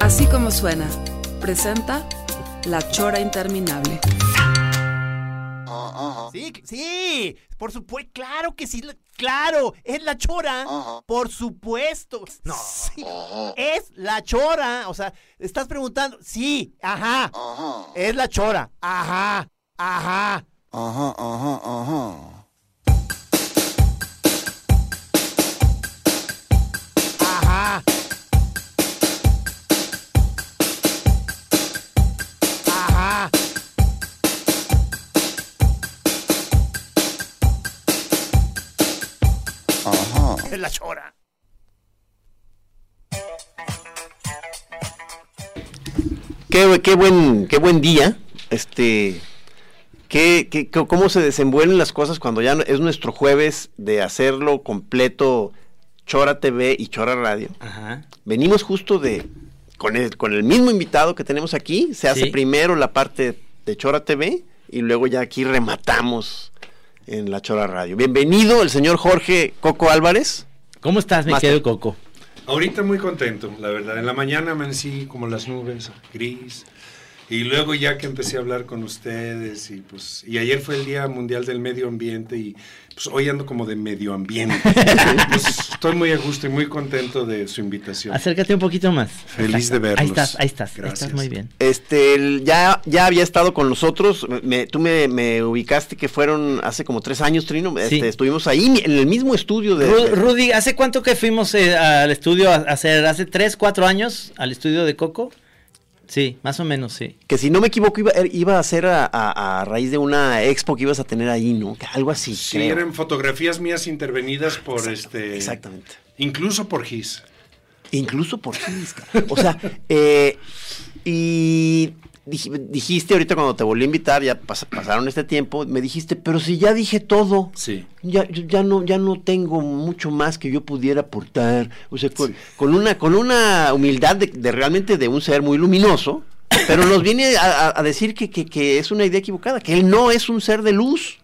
Así como suena, presenta La Chora Interminable. Sí, sí, por supuesto, claro que sí, claro, es la chora, por supuesto. No, sí, es la chora, o sea, estás preguntando, sí, ajá, es la chora, ajá, ajá. Ajá, ajá, ajá. Ajá. la chora. Qué, qué buen, qué buen día. Este, qué, qué- cómo se desenvuelven las cosas cuando ya es nuestro jueves de hacerlo completo Chora TV y Chora Radio. Ajá. Venimos justo de con el, con el mismo invitado que tenemos aquí. Se hace Sí. primero la parte de Chora TV y luego ya aquí rematamos en la Chora Radio. Bienvenido el señor Jorge Coco Álvarez. ¿Cómo estás, mi Master. querido Coco? Ahorita muy contento, la verdad. En la mañana amanecí como las nubes, gris. Y luego ya que empecé a hablar con ustedes y pues y ayer fue el Día Mundial del Medio Ambiente y pues hoy ando como de medio ambiente. Pues, estoy muy a gusto y muy contento de su invitación. Acércate un poquito más. Feliz de Ahí verlos. estás, ahí estás, ahí Gracias. estás muy bien. Este, el- ya, ya había estado con nosotros. me- tú me, me ubicaste que fueron hace como tres años, Trino. Este, estuvimos ahí en el mismo estudio de. Ru- Rudy, ¿hace cuánto que fuimos eh, al estudio a hacer? ¿Hace tres, cuatro años al estudio de Coco? Sí, más o menos, sí. que si no me equivoco, iba, er- iba a ser a, a- a raíz de una expo que ibas a tener ahí, ¿no? Algo así. Sí, creo. eran fotografías mías intervenidas por este. Exactamente. Incluso por Gis. Incluso por Gis, cara. O sea, eh, y dijiste ahorita cuando te volví a invitar, ya pas- pasaron este tiempo, me dijiste, pero si ya dije todo. Sí. Ya, ya no, ya no tengo mucho más que yo pudiera aportar. O sea, con, con una, con una humildad de, de realmente de un ser muy luminoso, pero nos viene a, a- a decir que, que- que es una idea equivocada, que él no es un ser de luz.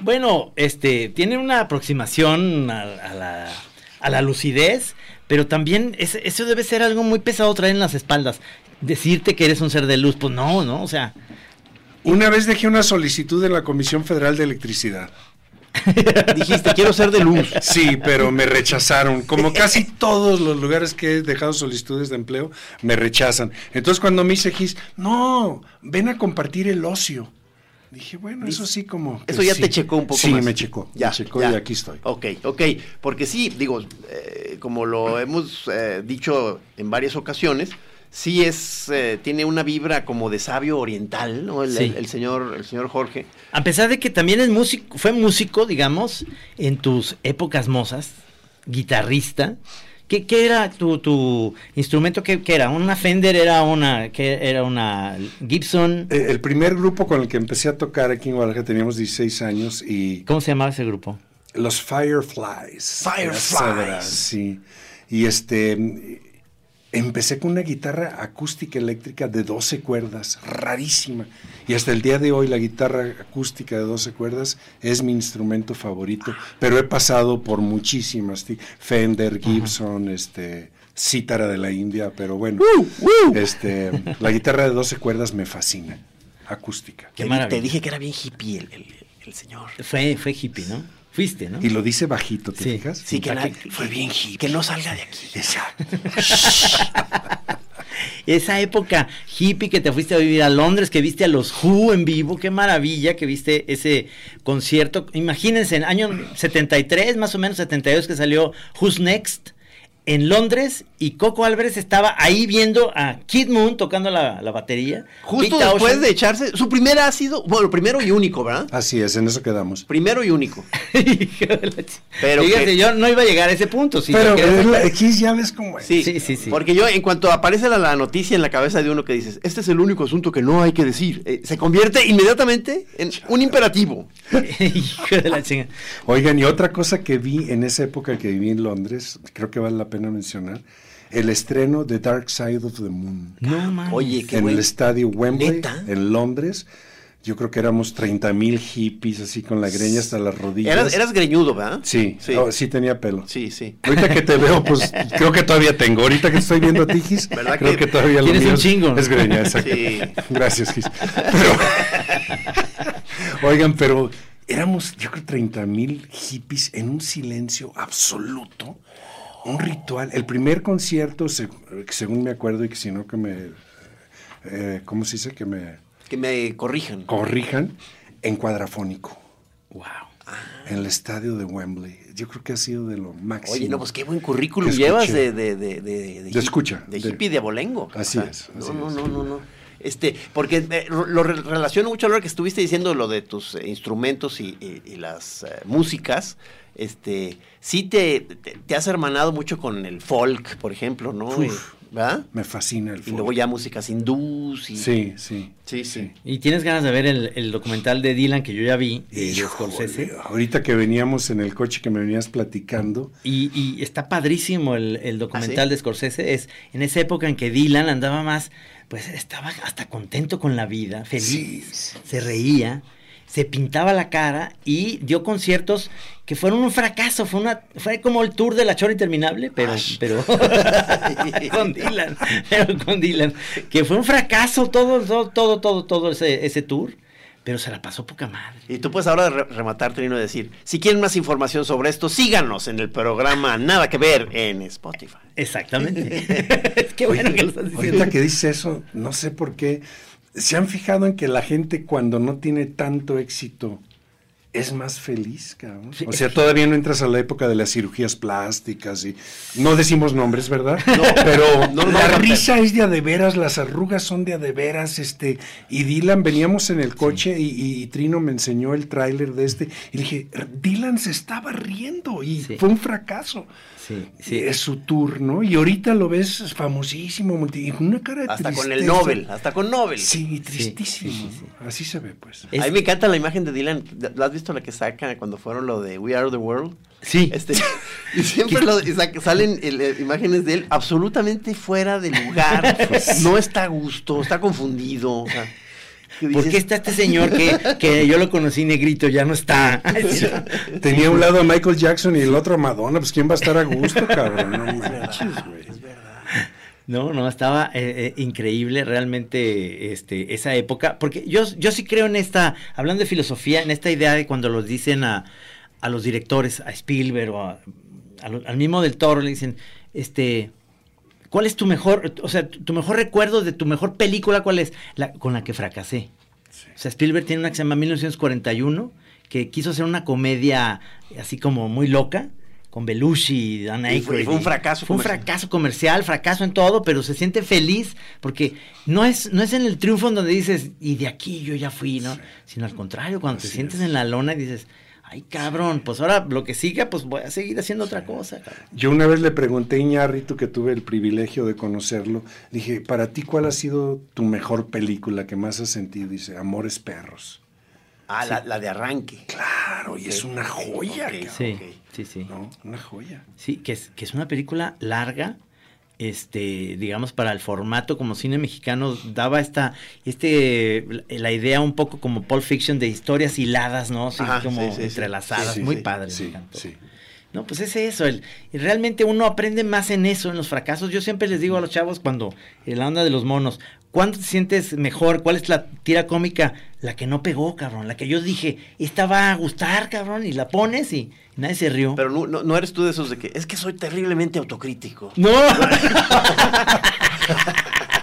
Bueno, este, tiene una aproximación a, a la, a la lucidez, pero también es- eso debe ser algo muy pesado traer en las espaldas. Decirte que eres un ser de luz, pues no, ¿no? O sea, Una vez dejé una solicitud en la Comisión Federal de Electricidad. Dijiste, quiero ser de luz. Sí, pero me rechazaron. Como casi todos los lugares que he dejado solicitudes de empleo, me rechazan. Entonces cuando me hice GIS, no, ven a compartir el ocio. Dije, bueno, eso sí como... Eso ya sí. te checó un poco Sí, más. me checó. Ya, me checó ya. y aquí estoy. Ok, ok. Porque sí, digo, eh, como lo hemos eh, dicho en varias ocasiones, sí es, eh, tiene una vibra como de sabio oriental, ¿no? El, Sí. el- el señor, el señor Jorge. a pesar de que también es músico, fue músico, digamos, en tus épocas mozas, guitarrista. ¿Qué, qué era tu, tu instrumento? ¿Qué, qué era? ¿Una Fender? ¿Era una, qué, era una Gibson? Eh, el primer grupo con el que empecé a tocar aquí en Guadalajara teníamos 16 años y ¿Cómo se llamaba ese grupo? los Fireflies. Fireflies. Era, Sí. Y este empecé con una guitarra acústica eléctrica de 12 cuerdas, rarísima. Y hasta el día de hoy la guitarra acústica de 12 cuerdas es mi instrumento favorito, pero he pasado por muchísimas, Fender, Gibson, este cítara de la India, pero bueno, este la guitarra de 12 cuerdas me fascina, acústica. Qué Te dije que era bien hippie el, el- el señor. Fue, fue hippie, ¿no? Fuiste, ¿no? Y lo dice bajito, ¿te Sí. fijas? Sí, que, fue bien hippie. Que no salga de aquí. Exacto. Esa época hippie que te fuiste a vivir a Londres, que viste a los Who en vivo, qué maravilla que viste ese concierto. Imagínense, en año 73, más o menos 72, que salió Who's Next. En Londres y Coco Álvarez estaba ahí viendo a Kid Moon tocando la, la batería. Justo Pete después de echarse su primer ácido, bueno, primero y único, ¿verdad? Así es, en eso quedamos. Primero y único. Hijo de la ch- Pero Fíjate, que- yo no iba a llegar a ese punto. Si Pero la- aquí ya ves cómo es. Sí, Sí, sí, sí. Porque yo, en cuanto aparece la, la noticia en la cabeza de uno que dices, este es el único asunto que no hay que decir, eh, se convierte inmediatamente en un imperativo. Hijo de la chinga. Oigan, y otra cosa que vi en esa época que viví en Londres, creo que vale la pena mencionar, el estreno de Dark Side of the Moon. No mames. Oye, qué en el estadio Wembley, ¿Neta? en Londres. Yo creo que éramos 30 mil hippies así con la greña hasta las rodillas. Eras, eras greñudo, ¿verdad? Sí, Sí. oh, sí tenía pelo. Sí, sí. Ahorita que te veo, pues creo que todavía tengo. Ahorita que estoy viendo a ti, Gis, ¿Verdad creo que que, todavía lo tienes mío un es- chingo. Es greña, exacto. Sí. Gracias, Gis. Pero, oigan, pero éramos, yo creo, 30 mil hippies en un silencio absoluto. Un ritual. El primer concierto, se- según me acuerdo, y que si no que me... eh, ¿Cómo se dice? Que me Que me corrijan. corrijan, en cuadrafónico. Wow. En el estadio de Wembley. Yo creo que ha sido de lo máximo. Oye, no, pues qué buen currículum llevas de, de, de, de, De escucha, De hippie de abolengo. Así es, No, así no, es. no, no, no. Este, porque eh, lo re- relaciono mucho a lo que estuviste diciendo, lo de tus instrumentos y, y- y las eh, músicas. Este, sí te, te, te has hermanado mucho con el folk, por ejemplo, ¿no? Uf. Y- ¿Verdad? Me fascina el Y folk. luego ya músicas hindús y... Sí, sí. Sí, sí. ¿Y tienes ganas de ver el, el documental de Dylan que yo ya vi, de, Scorsese? ahorita que veníamos en el coche que me venías platicando, Y, y está padrísimo el, el documental ¿Ah, sí? de Scorsese. Es en esa época en que Dylan andaba más, pues estaba hasta contento con la vida, feliz, se reía, se pintaba la cara y dio conciertos que fueron un fracaso. Fue una, fue como el tour de la chora interminable, pero, pero con Dylan, pero con Dylan, que fue un fracaso todo, todo, todo, todo, todo ese, ese tour. Pero se la pasó poca madre. Y tú puedes ahora re- rematar, Trino, y decir, si quieren más información sobre esto, síganos en el programa Nada que Ver en Spotify. Exactamente. Qué bueno Oye, que lo estás diciendo. ahorita que dices eso, no sé por qué, ¿se han fijado en que la gente cuando no tiene tanto éxito es más feliz, cabrón? Sí. O sea, todavía no entras a la época de las cirugías plásticas y no decimos nombres, ¿verdad? pero no la risa es de a de veras, las arrugas son de a de veras, este, y Dylan, veníamos en el coche y, y- y Trino me enseñó el tráiler de este y dije, Dylan se estaba riendo y Sí. fue un fracaso. Sí, sí. Es su tour, ¿no? Y ahorita lo ves famosísimo, multi- una cara de Hasta con el. Nobel, hasta con Nobel. Sí, tristísimo. Así se ve, pues. Es- A mí me encanta la imagen de Dylan. ¿La has visto la que sacan cuando fueron lo de We Are the World? Sí. Este, y siempre lo- y salen el- eh, imágenes de él absolutamente fuera de lugar. no está a gusto, está confundido. o sea, que ¿Por qué está este señor que, que yo lo conocí negrito, ya no está? Tenía un lado a Michael Jackson y el otro a Madonna, pues ¿quién va a estar a gusto, cabrón? No manches, güey. No, no, estaba eh, eh, increíble realmente este, esa época, porque yo, yo sí creo en esta, hablando de filosofía, en esta idea de cuando los dicen a, a los directores, a Spielberg o a- a lo- al mismo del Toro, le dicen, este, ¿cuál es tu mejor, o sea, tu, mejor recuerdo de tu mejor película, cuál es? La, con la que fracasé. O sea, Spielberg tiene una que se llama 1941, que quiso hacer una comedia así como muy loca, con Belushi, Dan Y fue- Aykroyd. fue un fracaso Fue un fracaso comercial, fracaso en todo, pero se siente feliz porque no es, no es en el triunfo en donde dices, y de aquí yo ya fui, ¿no? Sino al contrario, cuando te sientes es. en la lona y dices, ay cabrón, pues ahora lo que siga, pues voy a seguir haciendo otra cosa, cabrón. Yo una vez le pregunté a Iñárritu, que tuve el privilegio de conocerlo, dije, para ti, ¿cuál ha sido tu mejor película que más has sentido? Dice, Amores Perros. Ah, la, la de arranque. Claro, y es una joya, ok, cabrón, Sí, sí, sí. ¿no? Una joya. Sí, que es, que es una película larga, este, digamos, para el formato como cine mexicano, daba esta, este, la idea un poco como Pulp Fiction de historias hiladas, ¿no? Ajá, como sí, sí, sí. entrelazadas, muy padre. No, pues es eso. El, y realmente uno aprende más en eso, en los fracasos. Yo siempre les digo a los chavos cuando, en la onda de los monos, ¿cuándo te sientes mejor? ¿Cuál es la tira cómica? La que no pegó, cabrón. La que yo dije, esta va a gustar, cabrón. Y la pones y nadie se rió. Pero no, no, no eres tú de esos de que es que soy terriblemente autocrítico. No.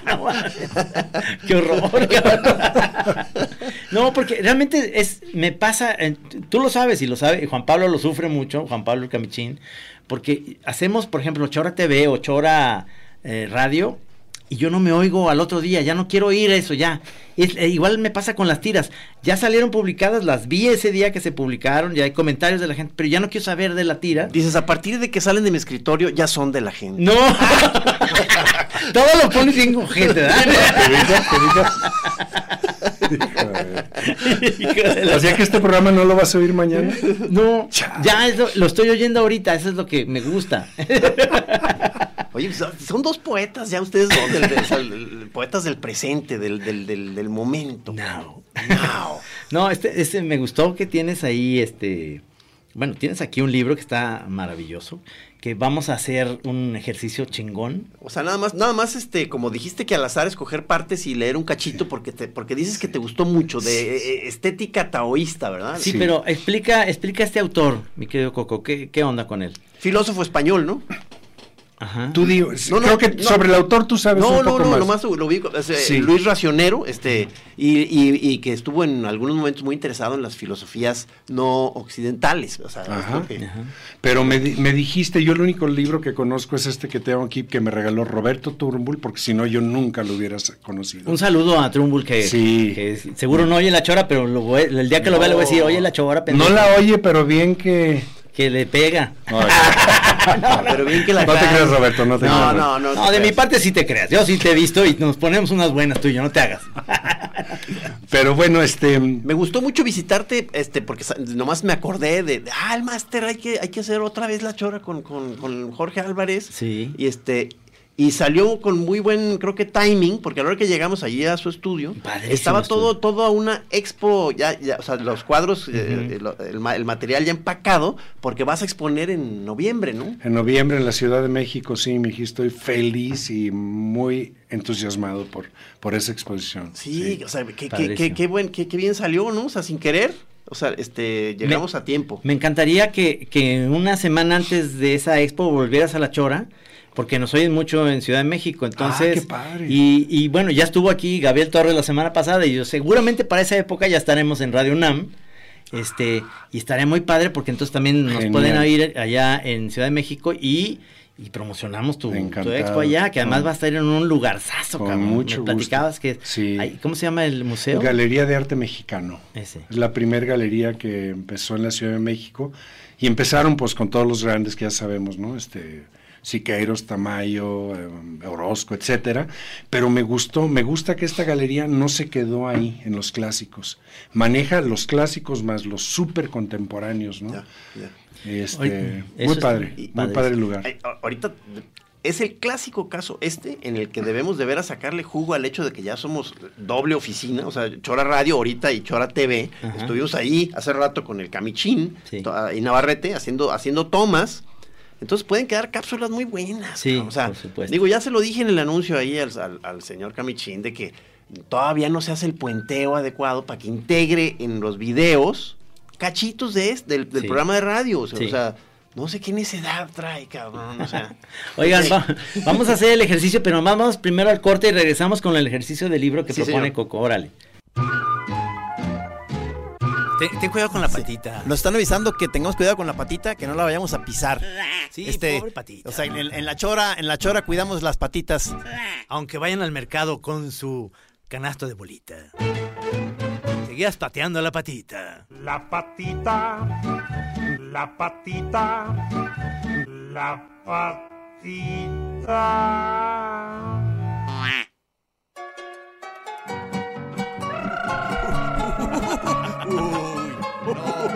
No, Qué horror. cabrón. No, porque realmente es, me pasa, eh, tú lo sabes y lo sabe, Juan Pablo lo sufre mucho, Juan Pablo Camichín, porque hacemos, por ejemplo, Chora TV o Chora eh, Radio y yo no me oigo al otro día, ya no quiero oír eso, ya. Es- eh, igual me pasa con las tiras. Ya salieron publicadas, las vi ese día que se publicaron, ya hay comentarios de la gente, pero ya no quiero saber de la tira. Dices, a partir de que salen de mi escritorio, ya son de la gente. No. Todo lo pones bien con gente, ¿verdad? O sea que este programa no lo vas a oír mañana. No, ya lo, lo estoy oyendo ahorita, eso es lo que me gusta. Oye, pues, son- dos poetas ya ustedes dos, del- del- o sea, el- el- poetas del presente, del, del, del, del momento. No. Now. No, este, este me gustó que tienes ahí, este, bueno, tienes aquí un libro que está maravilloso, que vamos a hacer un ejercicio chingón. O sea, nada más, nada más, este, como dijiste que al azar escoger partes y leer un cachito porque te, porque dices que te gustó mucho de eh, estética taoísta, ¿verdad? Sí, Sí. pero explica, explica este autor, mi querido Coco, ¿qué, qué onda con él? Filósofo español, ¿no? Ajá. Tú digo, No, no, creo que no. sobre el autor tú sabes No, un no, poco no, más. nomás lo vi, o sea, Sí. Luis Racionero, este, y, y- y que estuvo en algunos momentos muy interesado en las filosofías no occidentales. O sea, Ajá. es lo que- Ajá. Pero me, me dijiste, yo el único libro que conozco es este que tengo aquí, que me regaló Roberto Turnbull, porque si no yo nunca lo hubieras conocido. Un saludo a Trumbull que, Sí. que seguro no oye la chora, pero lo el día que lo vea le voy a decir, oye la chora, pendejo", No la oye, pero bien que... que le pega. No, pero bien que la No te creas, Roberto, no te no, creas. no, no, No, te de mi parte sí te creas. Yo sí te he visto y nos ponemos unas buenas tú y yo, no te hagas. Pero bueno, este... Me gustó mucho visitarte, este, porque nomás me acordé de, de, ah, el máster, hay que, hay que hacer otra vez la chora con, con, con Jorge Álvarez. Sí. Y este, y salió con muy buen, creo que timing, porque a la hora que llegamos allí a su estudio, Padrísimo estaba todo, estudio. todo a una expo, ya, ya, o sea, los cuadros, eh, el, el ma- el material ya empacado, porque vas a exponer en noviembre, ¿no? En noviembre en la Ciudad de México, sí, mi estoy feliz y muy entusiasmado por, por esa exposición. Sí, o sea, qué, qué, qué, buen, qué, qué bien salió, ¿no? O sea, sin querer, o sea, este, llegamos a tiempo. Me encantaría que, que una semana antes de esa expo volvieras a La Chora, porque nos oyen mucho en Ciudad de México, entonces... Ah, qué padre. Y, y bueno, ya estuvo aquí Gabriel Torres la semana pasada y yo seguramente para esa época ya estaremos en Radio UNAM. Este, y estaré muy padre porque entonces también nos Genial. pueden oír allá en Ciudad de México y, y promocionamos tu, tu expo allá, que además Con- va a estar en un lugarzazo, con cabrón. mucho Me platicabas gusto. que... Sí. hay- ¿Cómo se llama el museo? Galería de Arte Mexicano. Ese. Es la primera galería que empezó en la Ciudad de México y empezaron pues con todos los grandes que ya sabemos, ¿no? Este Siqueiros, Tamayo, eh, Orozco, etcétera, pero me gustó, me gusta que esta galería no se quedó ahí en los clásicos. Maneja los clásicos más los súper contemporáneos, ¿no? Este, muy padre, muy padre. padre el lugar. Ay, ahorita es el clásico caso este en el que debemos de ver a sacarle jugo al hecho de que ya somos doble oficina, o sea, Chora Radio ahorita y Chora TV. Ajá. Estuvimos ahí hace rato con el Camichín Sí. to- y Navarrete haciendo, haciendo tomas. Entonces pueden quedar cápsulas muy buenas. Sí, o sea, por supuesto. digo, ya se lo dije en el anuncio ahí al, al- al señor Camichín de que todavía no se hace el puenteo adecuado para que integre en los videos cachitos de este, del, del Sí. programa de radio. O sea, Sí. o sea, no sé qué necesidad trae, cabrón. O sea, Oigan, va- vamos a hacer el ejercicio, pero vamos primero al corte y regresamos con el ejercicio del libro que Sí, propone señor. Coco. Órale. Ten, cuidado con la patita. Nos están avisando que tengamos cuidado con la patita, que no la vayamos a pisar. Sí, Este, pobre patita. O sea, en, en la chora, en la chora cuidamos las patitas. Aunque vayan al mercado con su canasto de bolita. Seguías pateando la patita. La patita, la patita, la patita.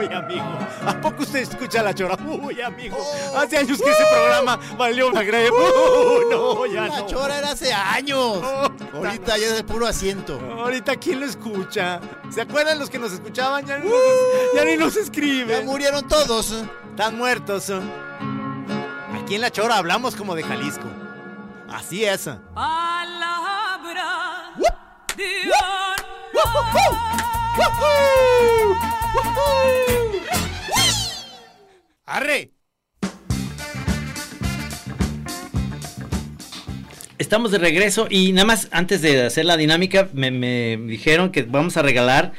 Uy, amigo. ¿A poco usted escucha la chora? Uy, amigo. Hace años que ese programa valió una greve. Uy, no, ya La no. chora era hace años. Oh, Ahorita ya es de puro asiento. Ahorita, ¿quién lo escucha? ¿Se acuerdan los que nos escuchaban? Ya ni, nos, ya ni nos Ya escriben. murieron todos. Están muertos. Aquí en La Chora hablamos como de Jalisco. Así es. ¡Arre! Estamos de regreso y nada más antes de hacer la dinámica me, me dijeron que vamos a regalar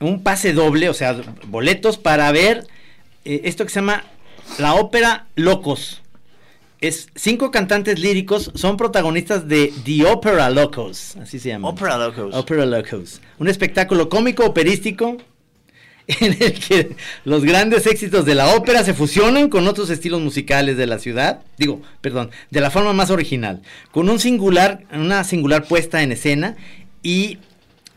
un pase doble, o sea, boletos para ver eh, esto que se llama la ópera Locos. Es cinco cantantes líricos son protagonistas de The Opera Locos, así se llama. Opera Locos. Opera Locos. Un espectáculo cómico operístico en el que los grandes éxitos de la ópera se fusionan con otros estilos musicales de la ciudad, digo, perdón, de la forma más original, con un singular, una singular puesta en escena y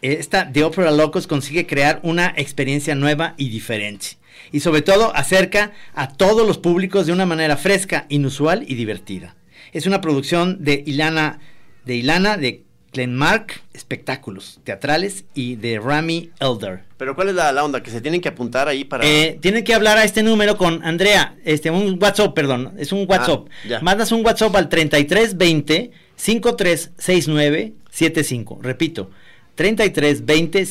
esta The Opera Locos consigue crear una experiencia nueva y diferente. Y sobre todo acerca a todos los públicos de una manera fresca, inusual y divertida. Es una producción de Ilana, de Ilana, de Glenmark Espectáculos Teatrales y de Rami Elder. Pero ¿cuál es la, la onda? Que se tienen que apuntar ahí para... Eh, tienen que hablar a este número con Andrea, este, un WhatsApp, perdón, es un WhatsApp. Ah. Mandas un WhatsApp al 3320 5369 75. Repito, 3320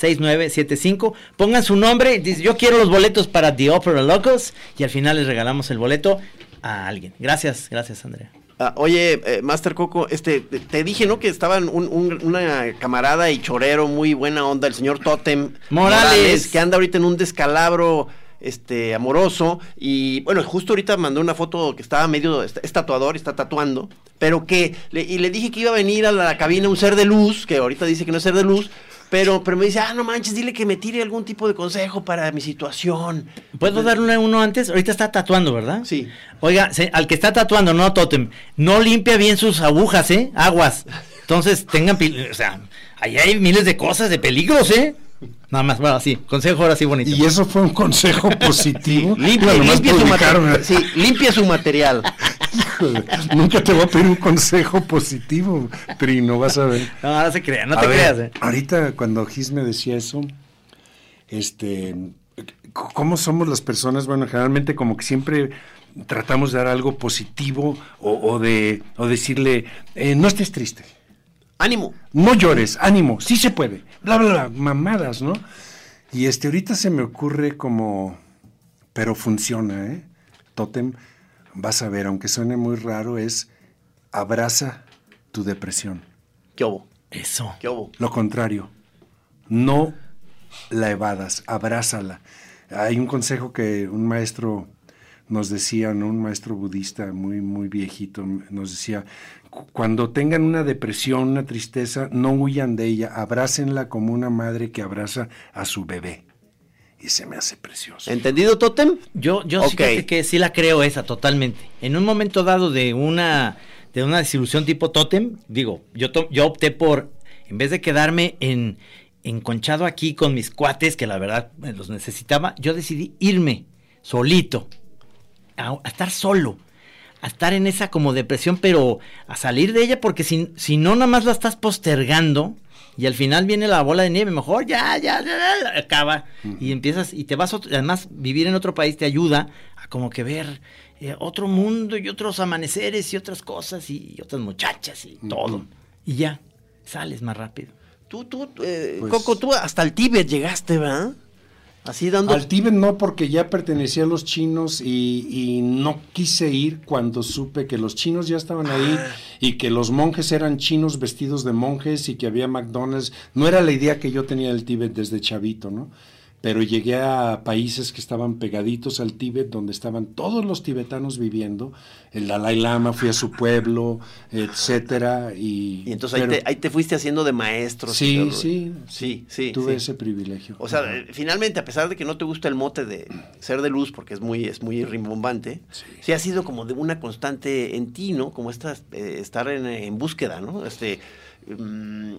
536975. Pongan su nombre, dice, yo quiero los boletos para The Opera Locos y al final les regalamos el boleto a alguien. Gracias, gracias Andrea. Ah, oye, eh, Master Coco, este, te, te dije, ¿no? Que estaban un- un- una camarada y chorero muy buena onda, el señor Totem Morales. que anda ahorita en un descalabro este amoroso y bueno, justo ahorita mandó una foto que estaba medio es es tatuador, está tatuando, pero que le, y le dije que iba a venir a la cabina un ser de luz, que ahorita dice que no es ser de luz, pero pero me dice, "Ah, no manches, dile que me tire algún tipo de consejo para mi situación." ¿Puedo darle uno antes? Ahorita está tatuando, ¿verdad? Sí. Oiga, se- al que está tatuando, no Totem, no limpia bien sus agujas, ¿eh? Aguas. Entonces, tengan, pil- o sea, ahí hay miles de cosas, de peligros, ¿eh? Nada más, bueno, sí, consejo ahora sí bonito. Y eso fue un consejo positivo. Limpie, Bueno, nomás limpie su. Sí, limpia su material. Nunca te voy a pedir un consejo positivo, Trino, vas a ver. No, no se crea, no A te ver, creas, ¿eh? Ahorita cuando Gis me decía eso, este, ¿cómo somos las personas? Bueno, generalmente como que siempre tratamos de dar algo positivo o, o de o decirle, eh, no estés triste, Ánimo. no llores, ánimo, sí se puede, bla, bla, bla, mamadas, ¿no? Y este, ahorita se me ocurre como, pero funciona, ¿eh? Totem, vas a ver, aunque suene muy raro, es abraza tu depresión. ¿Qué hubo? Eso. ¿Qué hubo? Lo contrario, no la evadas, abrázala. Hay un consejo que un maestro nos decía, ¿no? un maestro budista muy, muy viejito, nos decía, "Cu- cuando tengan una depresión, una tristeza, no huyan de ella, abrácenla como una madre que abraza a su bebé. Y se me hace precioso. ¿Entendido, Totem? Yo, yo sí fíjate que sí la creo esa totalmente. En un momento dado de una de una desilusión tipo tótem, digo, yo to- yo opté por en vez de quedarme en enconchado aquí con mis cuates que la verdad eh, los necesitaba, yo decidí irme solito a, a estar solo, a estar en esa como depresión, pero a salir de ella porque si, si no nada más la estás postergando y al final viene la bola de nieve, mejor ya, ya, ya, ya, acaba y empiezas y te vas, otro- además vivir en otro país te ayuda a como que ver eh, otro mundo y otros amaneceres y otras cosas y, otras muchachas y todo y ya sales más rápido. Tú, tú, eh, Pues- Coco, tú hasta el Tíbet llegaste, ¿verdad? Al Tíbet no, porque ya pertenecía a los chinos y, y no quise ir cuando supe que los chinos ya estaban ahí y que los monjes eran chinos vestidos de monjes y que había McDonald's. No era la idea que yo tenía del Tíbet desde chavito, ¿no? Pero llegué a países que estaban pegaditos al Tíbet, donde estaban todos los tibetanos viviendo. El Dalai Lama, fui a su pueblo, etcétera. Y, Y entonces ahí, te, ahí te fuiste haciendo de maestro. Sí, sí, Sí, sí. tuve sí. ese privilegio. O sea, Ajá. eh, finalmente, a pesar de que no te gusta el mote de ser de luz, porque es muy, es muy rimbombante, sí. ha sido como de una constante en ti, ¿no? Como esta, eh, estar en, en búsqueda, ¿no? Este, mm,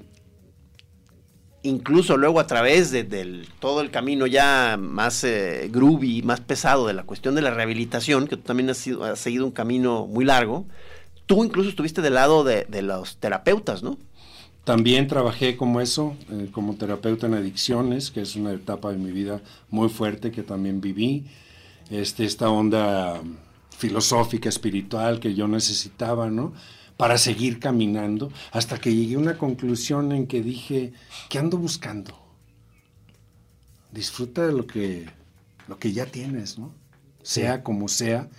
incluso luego a través de todo el camino ya más eh, groovy, más pesado de la cuestión de la rehabilitación, que tú también has, seguido un camino muy largo, tú incluso estuviste del lado de, los terapeutas, ¿no? También trabajé como eso, eh, como terapeuta en adicciones, que es una etapa de mi vida muy fuerte que también viví. Este, esta onda filosófica, espiritual que yo necesitaba, ¿no? Para seguir caminando, hasta que llegué a una conclusión en que dije, ¿qué ando buscando? Disfruta de lo que, lo que ya tienes, ¿no? Sea como sea,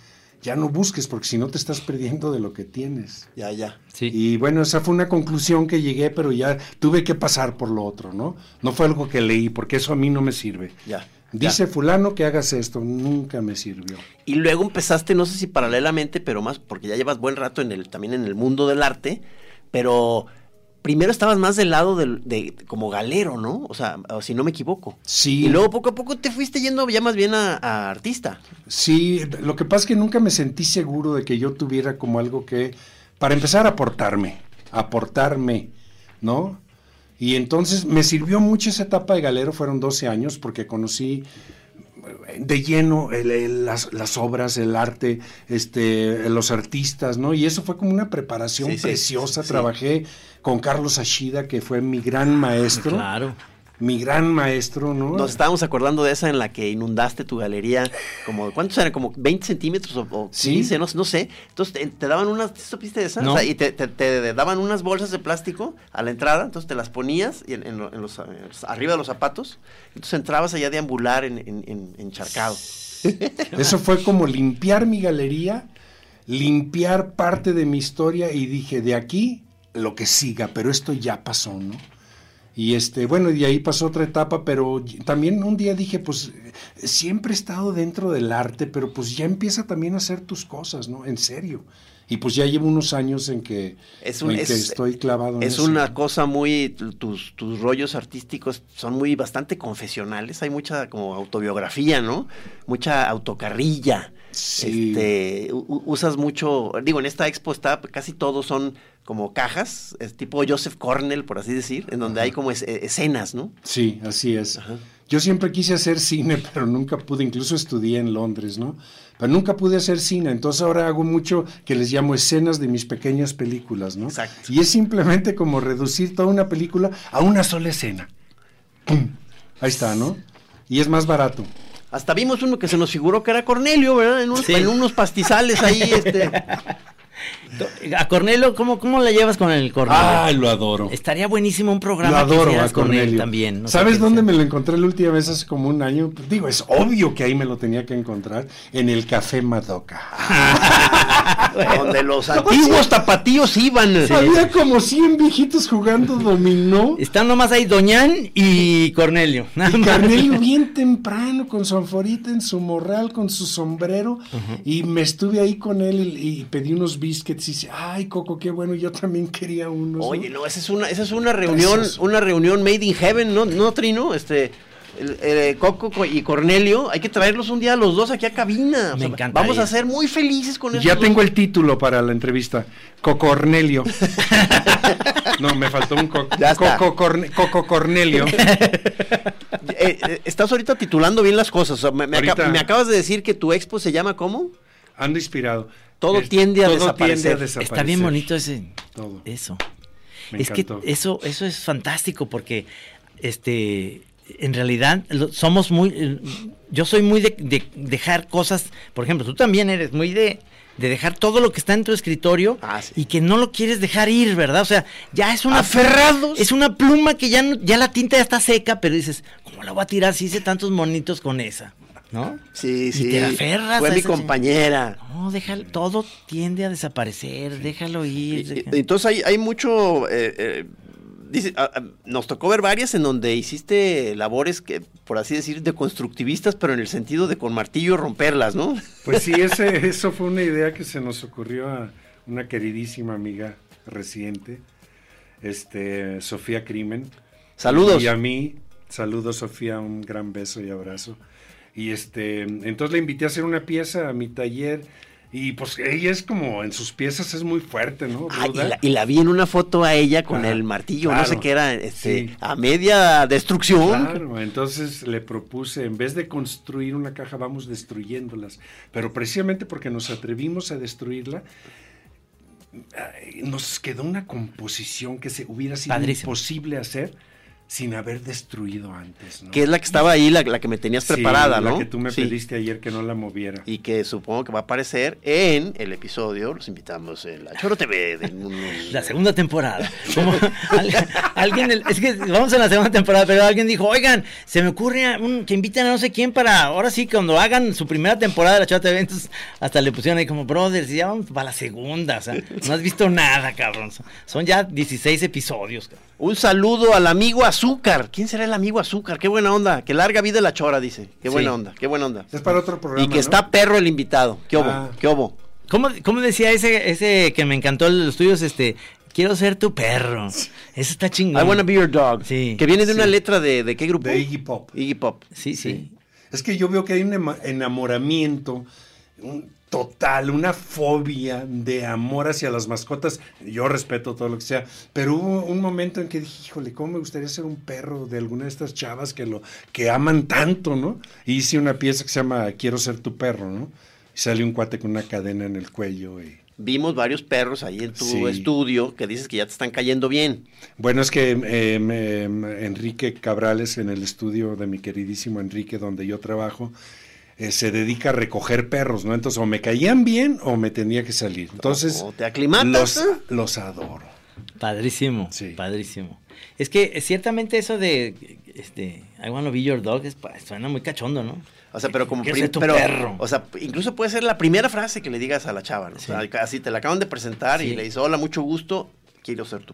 ya no busques, porque si no te estás perdiendo de lo que tienes. Ya, ya. Sí. Y bueno, esa fue una conclusión que llegué, pero ya tuve que pasar por lo otro, ¿no? No fue algo que leí, porque eso a mí no me sirve. Ya. Dice fulano que hagas esto, nunca me sirvió. Y luego empezaste, no sé si paralelamente, pero más, porque ya llevas buen rato en el, también en el mundo del arte, pero primero estabas más del lado del, de, como galero, ¿no? O sea, si no me equivoco. Sí. Y luego poco a poco te fuiste yendo ya más bien a, a artista. Sí, lo que pasa es que nunca me sentí seguro de que yo tuviera como algo que, para empezar aportarme, aportarme, ¿no? Y entonces me sirvió mucho esa etapa de galero, fueron 12 años, porque conocí de lleno el- el- las, las obras, el arte, este, los artistas, ¿no? Y eso fue como una preparación Sí, sí, preciosa. sí. Trabajé con Carlos Ashida, que fue mi gran maestro. Claro. Mi gran maestro, ¿no? Nos estábamos acordando de esa en la que inundaste tu galería, como, ¿cuántos eran? Como 20 centímetros o, o Sí. 15, no, no sé. Entonces te, te daban unas, ¿te supiste de esa? No. O sea, y te, te- te daban unas bolsas de plástico a la entrada, entonces te las ponías y en, en lo- en los, eh, arriba de los zapatos, entonces entrabas allá a deambular en, en, en- encharcado. Eso fue como limpiar mi galería, limpiar parte de mi historia y dije, de aquí lo que siga, pero esto ya pasó, ¿no? Y este, bueno, y ahí pasó otra etapa, pero también un día dije, pues siempre he estado dentro del arte, pero pues ya empieza también a hacer tus cosas, ¿no? En serio. Y pues ya llevo unos años en que, Es, un- en es- que estoy clavado en es eso. una cosa muy, tus, tus rollos artísticos son muy bastante confesionales, hay mucha como autobiografía, ¿no? Mucha autocarrilla. Sí. Este, usas mucho, digo, en esta expo está, casi todos son como cajas, es tipo Joseph Cornell, por así decir, en donde hay como es- e- escenas, ¿no? Sí, así es. Yo siempre quise hacer cine, pero nunca pude, incluso estudié en Londres, ¿no? Pero nunca pude hacer cine, entonces ahora hago mucho que les llamo escenas de mis pequeñas películas, ¿no? Exacto. Y es simplemente como reducir toda una película a una sola escena. ¡Pum! Ahí está, ¿no? Y es más barato. Hasta vimos uno que se nos figuró que era Cornelio, ¿verdad? En, unos- Sí. en unos pastizales ahí, este. A Cornelio, ¿cómo, cómo la llevas con el Cornelio? ¡Ay, lo adoro! Estaría buenísimo un Lo programa que adoro a con él Cornelio. también. no ¿Sabes dónde sea. me lo encontré la última vez hace como un año? Pues digo, es obvio que ahí me lo tenía que encontrar, en el Café Madoka. donde los antiguos tapatíos iban. Había como 100 viejitos jugando dominó. Están nomás ahí Doñán y Cornelio. nada Y más. Carnelio bien temprano, con su anforita en su morral, con su sombrero, y me estuve ahí con él y, y pedí unos biscuits dice, ay Coco, qué bueno, yo también quería unos. ¿no?". Oye, no, esa es una, esa es una reunión, Precioso. una reunión made in heaven, ¿no? ¿No, Trino? Este, el- el Coco co- y Cornelio, hay que traerlos un día a los dos aquí a cabina. Me encantaría. Vamos a ser muy felices con eso. Ya tengo el título para la entrevista, Cocornelio. no, me faltó un co Ya está. Coco, Corne- Coco Cornelio. Eh, estás ahorita titulando bien las cosas. o sea, me, me aca- Ahorita- me acabas de decir que tu expo se llama ¿cómo? Ando inspirado. Todo El- tiende a todo desaparecer. tiende a desaparecer. Está bien bonito ese. Todo. Eso. Me es que eso, eso es fantástico porque este en realidad somos muy eh, yo soy muy de, de dejar cosas, por ejemplo, tú también eres muy de de dejar todo lo que está en tu escritorio Ah, sí. y que no lo quieres dejar ir, ¿verdad? O sea, ya es una Aferrados. es una pluma que ya no- ya la tinta ya está seca, pero dices, ¿cómo la voy a tirar si hice tantos monitos con esa? ¿No? Sí, Y sí. te aferras Fue a mi esa- compañera. No, déjalo, todo tiende a desaparecer, déjalo ir. Y- deja- y- Entonces hay, hay mucho. eh, eh, dice, ah, ah, nos tocó ver varias en donde hiciste labores que, por así decir, de constructivistas, pero en el sentido de con martillo romperlas, ¿no? Pues sí, ese, eso fue una idea que se nos ocurrió a una queridísima amiga reciente, este, Sofía Crimen. Saludos. Y a mí, saludos Sofía, un gran beso y abrazo. Y este, entonces le invité a hacer una pieza a mi taller y pues ella es como, en sus piezas es muy fuerte, ¿no? Ah, y, la, y la vi en una foto a ella con Ah, el martillo, no sé qué era, este, Sí. a media destrucción. Claro, entonces le propuse, en vez de construir una caja, vamos destruyéndolas. Pero precisamente porque nos atrevimos a destruirla, nos quedó una composición que se hubiera sido Padrísimo. imposible hacer sin haber destruido antes. ¿no? Que es la que estaba ahí, la, la que me tenías Sí, preparada, la ¿no? que tú me Sí. pediste ayer que no la moviera. Y que supongo que va a aparecer en el episodio, los invitamos en la Choro TV. de unos- La segunda temporada. Como al- alguien, el- es que vamos en la segunda temporada, pero alguien dijo, oigan, se me ocurre un- que inviten a no sé quién para, ahora sí, cuando hagan su primera temporada de la Chata de Eventos, hasta le pusieron ahí como, brothers, y ya vamos para la segunda, o sea, no has visto nada, cabrón. Son, son ya 16 episodios. cabrón. Un saludo al amigo Azúcar. ¿Quién será el amigo Azúcar? Qué buena onda. Que larga vida la chora, dice. Qué buena Sí. onda, qué buena onda. Es para otro programa. Y que ¿no? está perro el invitado. ¿Qué obo? Ah. ¿Qué obo? ¿Cómo, cómo decía ese, ese que me encantó los tuyos? Este, quiero ser tu perro. Eso está chingón. I wanna be your dog. Sí. Que viene de una letra de, de qué grupo? De Iggy Pop. Iggy Pop. Sí, sí. Es que yo veo que hay un enamoramiento un total, una fobia de amor hacia las mascotas. Yo respeto todo lo que sea, pero hubo un momento en que dije, híjole, ¿cómo me gustaría ser un perro de alguna de estas chavas que lo que aman tanto, ¿no? Y hice una pieza que se llama Quiero ser tu perro, ¿no? Y sale un cuate con una cadena en el cuello y Vimos varios perros ahí en tu Sí. estudio que dices que ya te están cayendo bien. Bueno, es que eh, me- Enrique Cabrales, en el estudio de mi queridísimo Enrique, donde yo trabajo, eh, se dedica a recoger perros, ¿no? Entonces, o me caían bien o me tenía que salir. Entonces, O te aclimatas. los, ¿eh? los adoro. Padrísimo, Sí. padrísimo. Es que eh, ciertamente eso de este I wanna be your dog es, suena muy cachondo, ¿no? O sea, pero como prim- ser tu pero, perro. O sea, incluso puede ser la primera frase que le digas a la chava, ¿no? Sí. O sea, así te la acaban de presentar y le dices, hola, mucho gusto, quiero ser tu.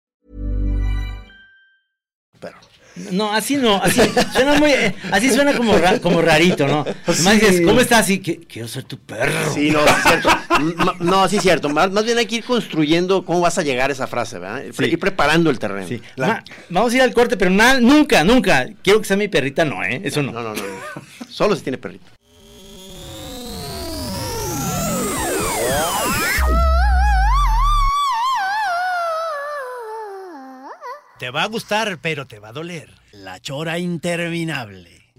Pero, No, así no, así suena muy, eh, así suena como, ra- como rarito, ¿no? Además dices, ¿cómo estás? Así que quiero ser tu perro. sí, no, sí es cierto. No, sí es cierto. Más, más bien hay que ir construyendo cómo vas a llegar a esa frase, ¿verdad? Sí. Ir preparando el terreno. Sí. Ma- vamos a ir al corte, pero na- nunca, nunca. Quiero que sea mi perrita, no, ¿eh? Eso no. No, no, no. no. Solo si tiene perrito. Te va a gustar, pero te va a doler. La chora interminable.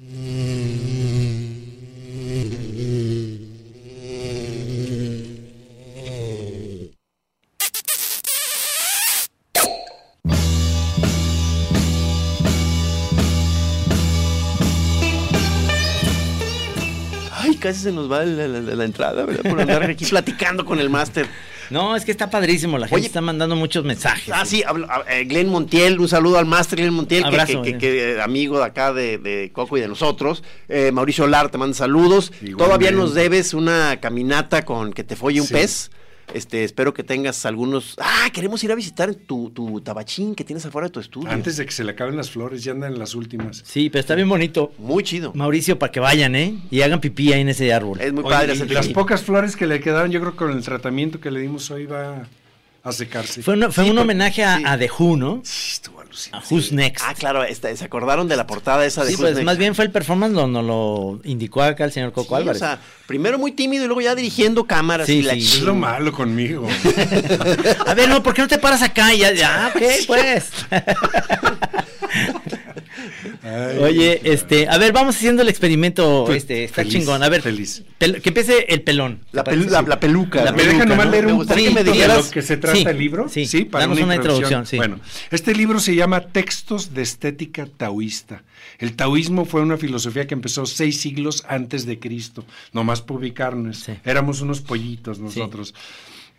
Ay, casi se nos va la, entrada, ¿verdad? Por andar aquí platicando con el máster. No, es que está padrísimo. La gente Oye. está mandando muchos mensajes. Ah, sí, hablo- a- eh, Glenn Montiel, un saludo al máster Glenn Montiel, que- Abrazo, que, que- eh. que, amigo de acá de, de Coco y de nosotros. Eh, Mauricio Lar te manda saludos. Igualmente. Todavía nos debes una caminata con que te folle un Sí. pez. Este, espero que tengas algunos. Ah, queremos ir a visitar tu, tu tabachín que tienes afuera de tu estudio. Antes de que se le acaben las flores, ya andan en las últimas. Sí, pero está bien bonito. Muy chido. Mauricio, para que vayan, ¿eh? Y hagan pipí ahí en ese árbol. Es muy Oye, padre y las pocas flores que le quedaron, yo creo que con el tratamiento que le dimos hoy va a secarse. Fue, una- fue Sí, un homenaje a, sí. a The Who, ¿no? Sí, estuvo A alucinante. Who's Next. Ah, claro, esta- se acordaron de la portada esa de sí, Who's pues Next. más bien fue el performance, lo, nos lo indicó acá el señor Sí, Coco o Álvarez. sea, primero muy tímido y luego ya dirigiendo cámaras Sí, y la sí. Es lo malo conmigo. A ver, no, ¿por qué no te paras acá? Y ya, ya, ok, pues. Ay, Oye, este, a ver, vamos haciendo el experimento, este, está feliz, chingón. A ver, feliz. pel- que empiece el pelón. La, ¿te pelu- la- la peluca. La ¿no? ¿Me dejan nomás ¿no? leer un gustaría que me poquito de dijeras- lo que se trata Sí, el libro? sí, danos una introducción, sí. Bueno, este libro se llama Textos de Estética Taoísta. El taoísmo fue una filosofía que empezó seis siglos antes de Cristo, nomás por ubicarnos. Sí. Éramos unos pollitos nosotros.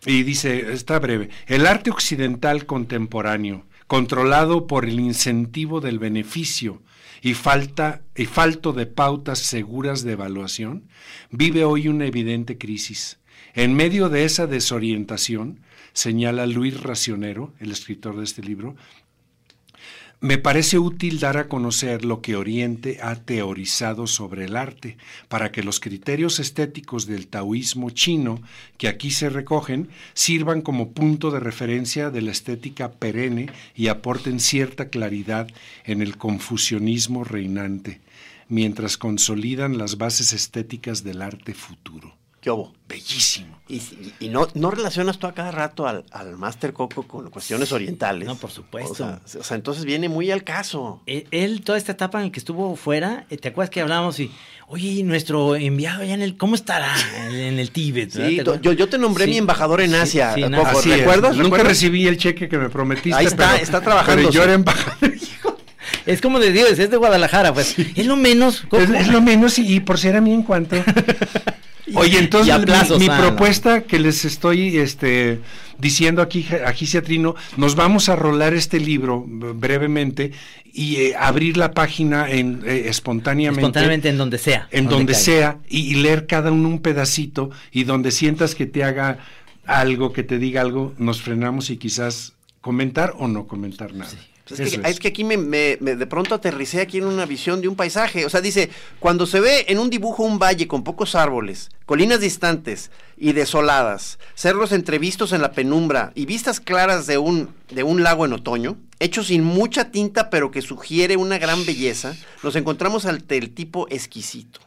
Y dice, está breve, el arte occidental contemporáneo, controlado por el incentivo del beneficio y falta y falto de pautas seguras de evaluación, vive hoy una evidente crisis. En medio de esa desorientación, señala Luis Racionero, el escritor de este libro, me parece útil dar a conocer lo que Oriente ha teorizado sobre el arte, para que los criterios estéticos del taoísmo chino que aquí se recogen sirvan como punto de referencia de la estética perenne y aporten cierta claridad en el confucianismo reinante, mientras consolidan las bases estéticas del arte futuro. ¿Qué hubo? Bellísimo. Y, y- y no, no relacionas tú a cada rato al, al Master Coco con cuestiones orientales. No, por supuesto. O sea, o sea, entonces viene muy al caso. Él, él, toda esta etapa en la que estuvo fuera, eh, ¿te acuerdas que hablábamos y, oye, nuestro enviado allá en el, ¿cómo estará en, en el Tíbet? Sí, yo, yo te nombré Sí. mi embajador en Sí, Asia. sí, en Coco. Así es. ¿Recuerdas? Nunca ¿Recuerdas? recibí el cheque que me prometiste. Ahí está, pero- está trabajando, Pero yo sí. era embajador. Es como de Dios, es de Guadalajara, pues. Es lo menos. Es, es lo menos y, y por ser a mí en cuanto. Oye, entonces mi- ah, propuesta que les estoy este, diciendo aquí a Gisiatrino, nos vamos a rolar este libro brevemente y eh, abrir la página en, eh, espontáneamente. Espontáneamente en donde sea. en donde sea y, y leer cada uno un pedacito y donde sientas que te haga algo, que te diga algo, nos frenamos y quizás comentar o no comentar nada. Es, que, es que aquí me, me- me- de pronto aterricé aquí en una visión de un paisaje. O sea, dice, cuando se ve en un dibujo un valle con pocos árboles, colinas distantes y desoladas, cerros entrevistos en la penumbra y vistas claras de un, de un lago en otoño, hechos sin mucha tinta pero que sugiere una gran belleza, nos encontramos ante el tipo exquisito.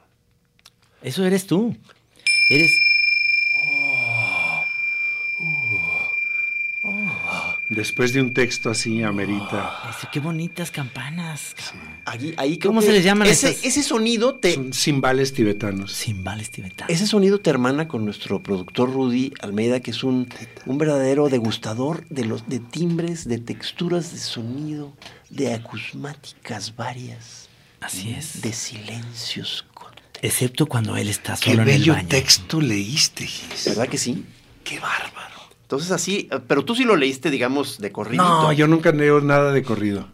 Eso eres tú. Eres. Después de un texto así amerita. Qué bonitas campanas. cabrón. Ahí, ahí ¿Cómo se les llaman ese, ese sonido te, Son cimbales tibetanos. Cimbales tibetanos. Ese sonido te hermana con nuestro productor Rudy Almeida, que es un, un verdadero degustador de los de timbres, de texturas de sonido, de acusmáticas varias, Así es. de silencios. Excepto cuando él está Qué solo en el bello baño. texto leíste, Gis. ¿Verdad que sí? Qué bárbaro. Entonces así, pero tú sí lo leíste, digamos, de corrido. No, yo nunca leo nada de corrido.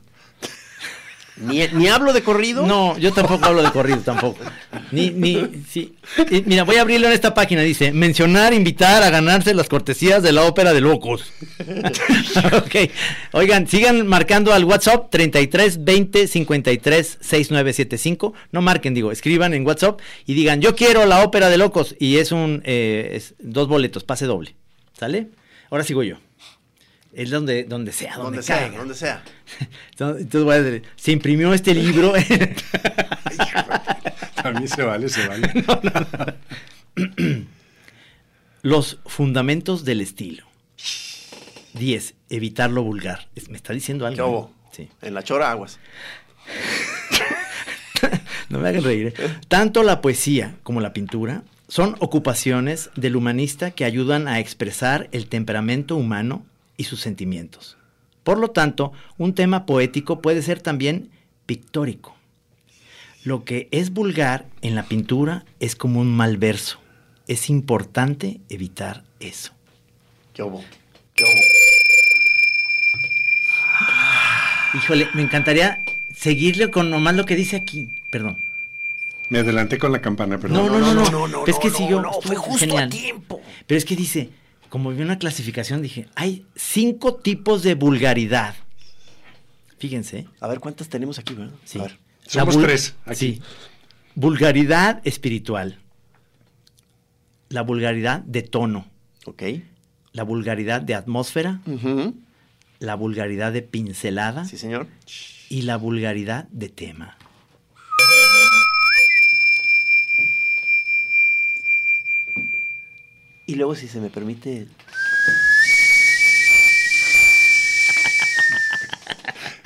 Ni, ni hablo de corrido. No, yo tampoco hablo de corrido, tampoco. Ni, ni, sí. Eh, Mira, voy a abrirlo en esta página. Dice, mencionar, invitar a ganarse las cortesías de la ópera de locos. ok. Oigan, sigan marcando al WhatsApp 33 20 53 6975. No marquen, digo, escriban en WhatsApp y digan, yo quiero la ópera de locos. Y es un, eh, es dos boletos, pase doble. ¿Sale? Ahora sigo yo. Es donde, donde sea, donde, donde sea, donde sea. Entonces voy a decir, se imprimió este libro. También se vale, se vale. Los fundamentos del estilo. 10. Evitar lo vulgar. Me está diciendo algo. ¿Qué hubo? ¿eh? Sí. En la chora aguas. No me hagan reír. ¿eh? Tanto la poesía como la pintura son ocupaciones del humanista que ayudan a expresar el temperamento humano y sus sentimientos. Por lo tanto, un tema poético puede ser también pictórico. Lo que es vulgar en la pintura es como un mal verso. Es importante evitar eso. ¿Qué hubo? ¿Qué hubo? Híjole, me encantaría seguirle con nomás lo que dice aquí. Perdón. Me adelanté con la campana, perdón. No, no, no, no. Pero es que no, siguió. no, estuvo fue justo genial. a tiempo. Pero es que dice, como vi una clasificación, dije, hay cinco tipos de vulgaridad. Fíjense. A ver, ¿cuántas tenemos aquí, verdad? Sí. A ver. Somos tres aquí. Sí. Vulgaridad espiritual. La vulgaridad de tono. Ok. La vulgaridad de atmósfera. Ujú. La vulgaridad de pincelada. Sí, señor. Y la vulgaridad de tema. Y luego, si se me permite,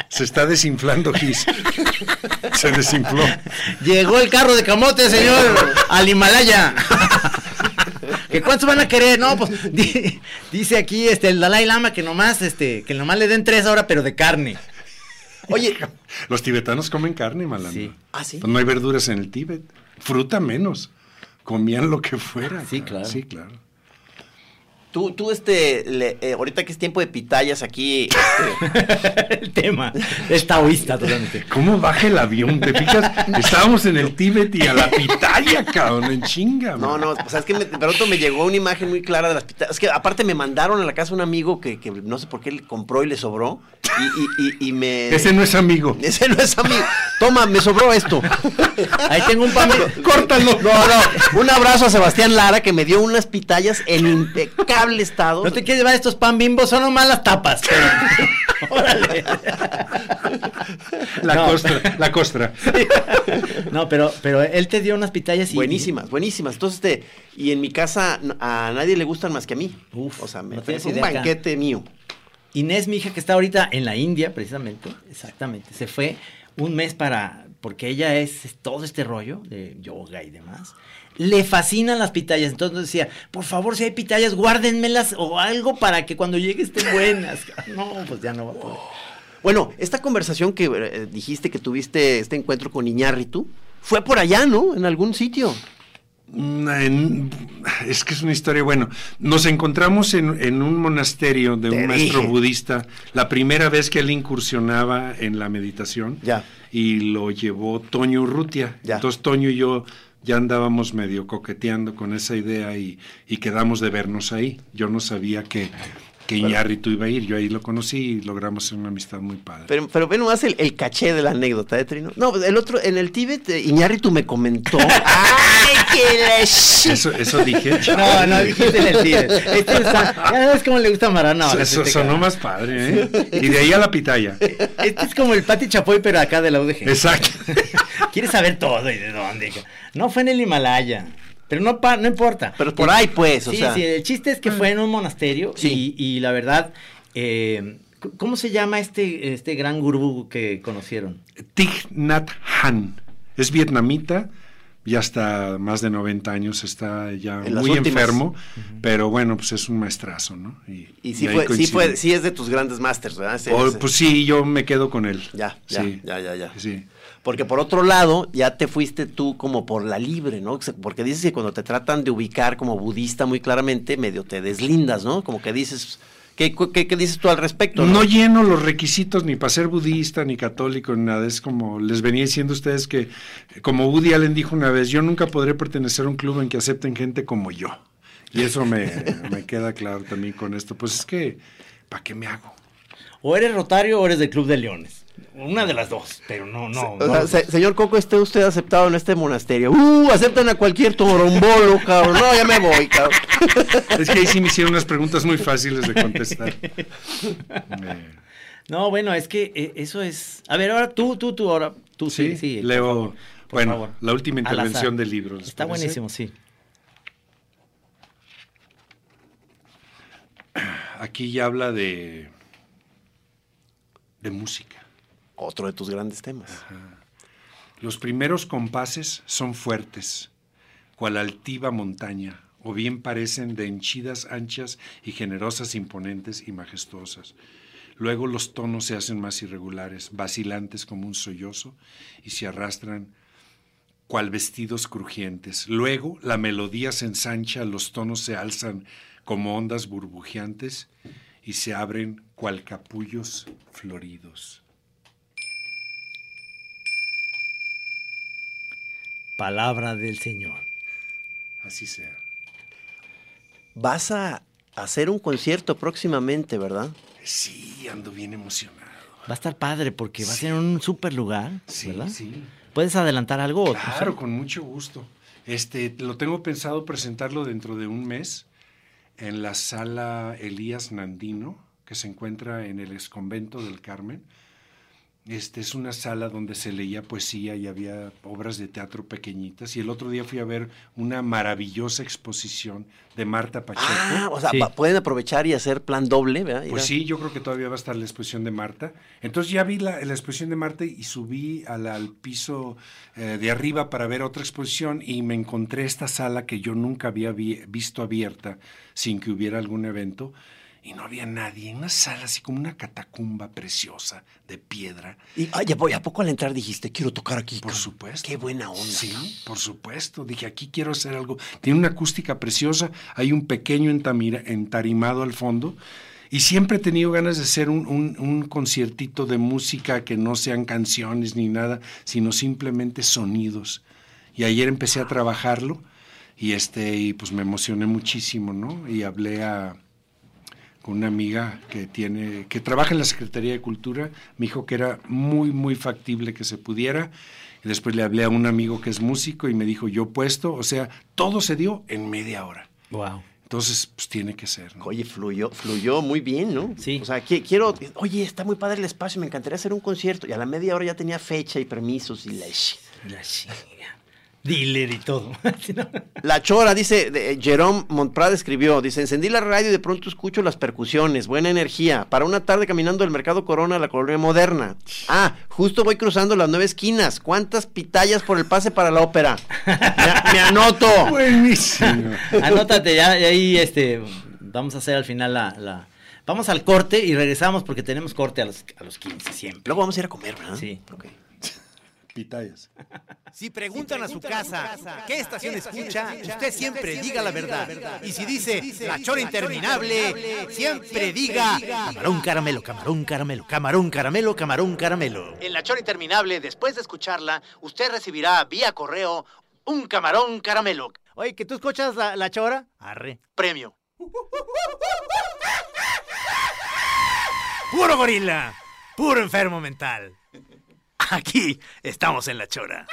Se está desinflando, Gis. Se desinfló. Llegó el carro de camote, señor, al Himalaya. ¿Que cuántos van a querer? No, pues di- dice aquí este el Dalai Lama que nomás este que nomás le den tres ahora, pero de carne. Oye, Los tibetanos comen carne, malandro. Sí. ¿Ah, sí? Pues no hay verduras en el Tíbet. Fruta menos. Comían lo que fuera. Sí, claro. Sí, claro. Tú, tú este, le- eh, ahorita que es tiempo de pitayas aquí, este, el tema es taoísta totalmente. ¿Cómo baja el avión? ¿Te fijas? Estábamos en el Tíbet y a la pitaya, cabrón, en chinga. No, man. no, o sea, es que me- de pronto me llegó una imagen muy clara de las pitayas. Es que aparte me mandaron a la casa un amigo que, que no sé por qué le compró y le sobró. Y, y- y- y me. Ese no es amigo. Ese no es amigo. Toma, me sobró esto. Ahí tengo un pan Córtalo. No, no. Un abrazo a Sebastián Lara que me dio unas pitayas en impecable lamentable estado. No te quieres llevar estos pan bimbos, son nomás las tapas. pero- Órale. La No. costra, la costra. No, pero, pero él te dio unas pitayas y. Buenísimas, buenísimas. Entonces, este, y en mi casa a nadie le gustan más que a mí. Uf, o sea, me no tienes un acá. banquete mío. Inés, mi hija, que está ahorita en la India, precisamente, exactamente, se fue un mes para, porque ella es, todo este rollo de yoga y demás. Le fascinan las pitayas, entonces decía, por favor, si hay pitayas, guárdenmelas o algo para que cuando llegue estén buenas. No, pues ya no va a poder. Bueno, esta conversación que eh, dijiste que tuviste, este encuentro con Iñárritu, fue por allá, ¿no? En algún sitio. Es que es una historia, bueno, nos encontramos en, en un monasterio de Te un maestro dije. budista, la primera vez que él incursionaba en la meditación, Ya. y lo llevó Toño Urrutia. Ya. Entonces Toño y yo ya andábamos medio coqueteando con esa idea y, y quedamos de vernos ahí. Yo no sabía que, que Iñárritu iba a ir, yo ahí lo conocí y logramos una amistad muy padre. Pero, pero ve nomás el, el caché de la anécdota, ¿eh, Trino? No, el otro, en el Tíbet, eh, Iñárritu me comentó. ¡Ay, sh- Eso, eso dije. No, no, dijiste en el Tíbet. Este está, ya ves cómo le gusta a Marana. Eso este sonó más padre, ¿eh? Y de ahí a la pitaya. Este es como el Pati Chapoy, pero acá de la UDG. Exacto. Quieres saber todo y de dónde. No fue en el Himalaya. Pero no, pa- no importa. Pero por ahí, pues, o sí, sea. sí, el chiste es que fue en un monasterio Sí. y, y la verdad, eh, ¿cómo se llama este, este gran gurú que conocieron? Thich Nhat Han. Es vietnamita, ya está más de 90 años, está ya En muy enfermo, pero bueno, pues es un maestrazo, ¿no? Y sí ahí fue, sí fue, sí es de tus grandes masters, ¿verdad? Ese- O, ese- pues sí, yo me quedo con él. Ya, ya, Sí. ya, ya, ya. Sí. Porque por otro lado, ya te fuiste tú como por la libre, ¿no? Porque dices que cuando te tratan de ubicar como budista muy claramente, medio te deslindas, ¿no? Como que dices, ¿qué, qué, qué dices tú al respecto? No lleno los requisitos ni para ser budista, ni católico, ni nada. Es como les venía diciendo a ustedes que, como Woody Allen dijo una vez, yo nunca podré pertenecer a un club en que acepten gente como yo. Y eso me, me queda claro también con esto. Pues es que, ¿para qué me hago? O eres rotario o eres del Club de Leones. Una de las dos, pero no, no. O no. sea, se- señor Coco, esté usted aceptado en este monasterio. ¡Uh! Aceptan a cualquier torombolo, cabrón. No, ya me voy, cabrón. Es que ahí sí me hicieron unas preguntas muy fáciles de contestar. No, bueno, es que eh, eso es. A ver, ahora tú, tú, tú, ahora. Tú sí, sí, sí. por leo, favor, por bueno, favor. la última intervención del libro. ¿les Está parece? buenísimo, sí. Aquí ya habla de, de música. Otro de tus grandes temas. Los primeros compases son fuertes, cual altiva montaña, o bien parecen de henchidas anchas y generosas, imponentes y majestuosas. Luego los tonos se hacen más irregulares, vacilantes como un sollozo, y se arrastran cual vestidos crujientes. Luego la melodía se ensancha, los tonos se alzan como ondas burbujeantes y se abren cual capullos floridos. Palabra del Señor. Así sea. Vas a hacer un concierto próximamente, ¿verdad? Sí, ando bien emocionado. Va a estar padre porque va a ser en un super lugar, Sí, ¿verdad? sí. ¿Puedes adelantar algo? Claro, con mucho gusto. Este, lo tengo pensado presentarlo dentro de un mes en la sala Elías Nandino, que se encuentra en el exconvento del Carmen. Este es una sala donde se leía poesía y había obras de teatro pequeñitas. Y el otro día fui a ver una maravillosa exposición de Marta Pacheco. Ah, o sea, Sí. pueden aprovechar y hacer plan doble, ¿verdad? Pues sí, yo creo que todavía va a estar la exposición de Marta. Entonces ya vi la, la exposición de Marta y subí al, al piso eh, de arriba para ver otra exposición y me encontré esta sala que yo nunca había vi- visto abierta sin que hubiera algún evento. Y no había nadie, una sala así como una catacumba preciosa de piedra. Y, ay, ¿a ¿a poco al entrar dijiste, quiero tocar aquí? Por cabrón"? supuesto. Qué buena onda. Sí, por supuesto. Dije, aquí quiero hacer algo. Tiene una acústica preciosa, hay un pequeño entamira- entarimado al fondo. Y siempre he tenido ganas de hacer un, un- un conciertito de música que no sean canciones ni nada, sino simplemente sonidos. Y ayer empecé a trabajarlo y este y pues me emocioné muchísimo, ¿no? Y hablé a con una amiga que tiene que trabaja en la Secretaría de Cultura, me dijo que era muy muy factible que se pudiera. Y después le hablé a un amigo que es músico y me dijo, "Yo puesto", o sea, todo se dio en media hora. Wow. Entonces, pues tiene que ser. ¿no? Oye, fluyó, fluyó muy bien, ¿no? Sí. O sea, qui- quiero, oye, está muy padre el espacio, me encantaría hacer un concierto. Y a la media hora ya tenía fecha y permisos y la... La chinga. Dealer y todo. La Chora, dice, de- Jerome Montprade escribió, dice, encendí la radio y de pronto escucho las percusiones, buena energía, para una tarde caminando del Mercado Corona a la colonia moderna. Ah, justo voy cruzando las nueve esquinas, ¿cuántas pitayas por el pase para la ópera? Me, me anoto. Buenísimo. Anótate ya, ahí este, vamos a hacer al final la, la- Vamos al corte y regresamos porque tenemos corte a los, a los 15 siempre. Luego vamos a ir a comer, ¿verdad? Sí. Ok. Pitayas. Si preguntan a su casa qué estación escucha, usted siempre diga la verdad. Y si dice la chora interminable, siempre diga camarón caramelo, camarón caramelo, camarón caramelo, camarón caramelo. En la chora interminable, después de escucharla, usted recibirá vía correo un camarón caramelo. Oye, ¿que tú escuchas la, la chora? Arre. Premio. Puro gorila, puro enfermo mental. Aquí estamos en la chora.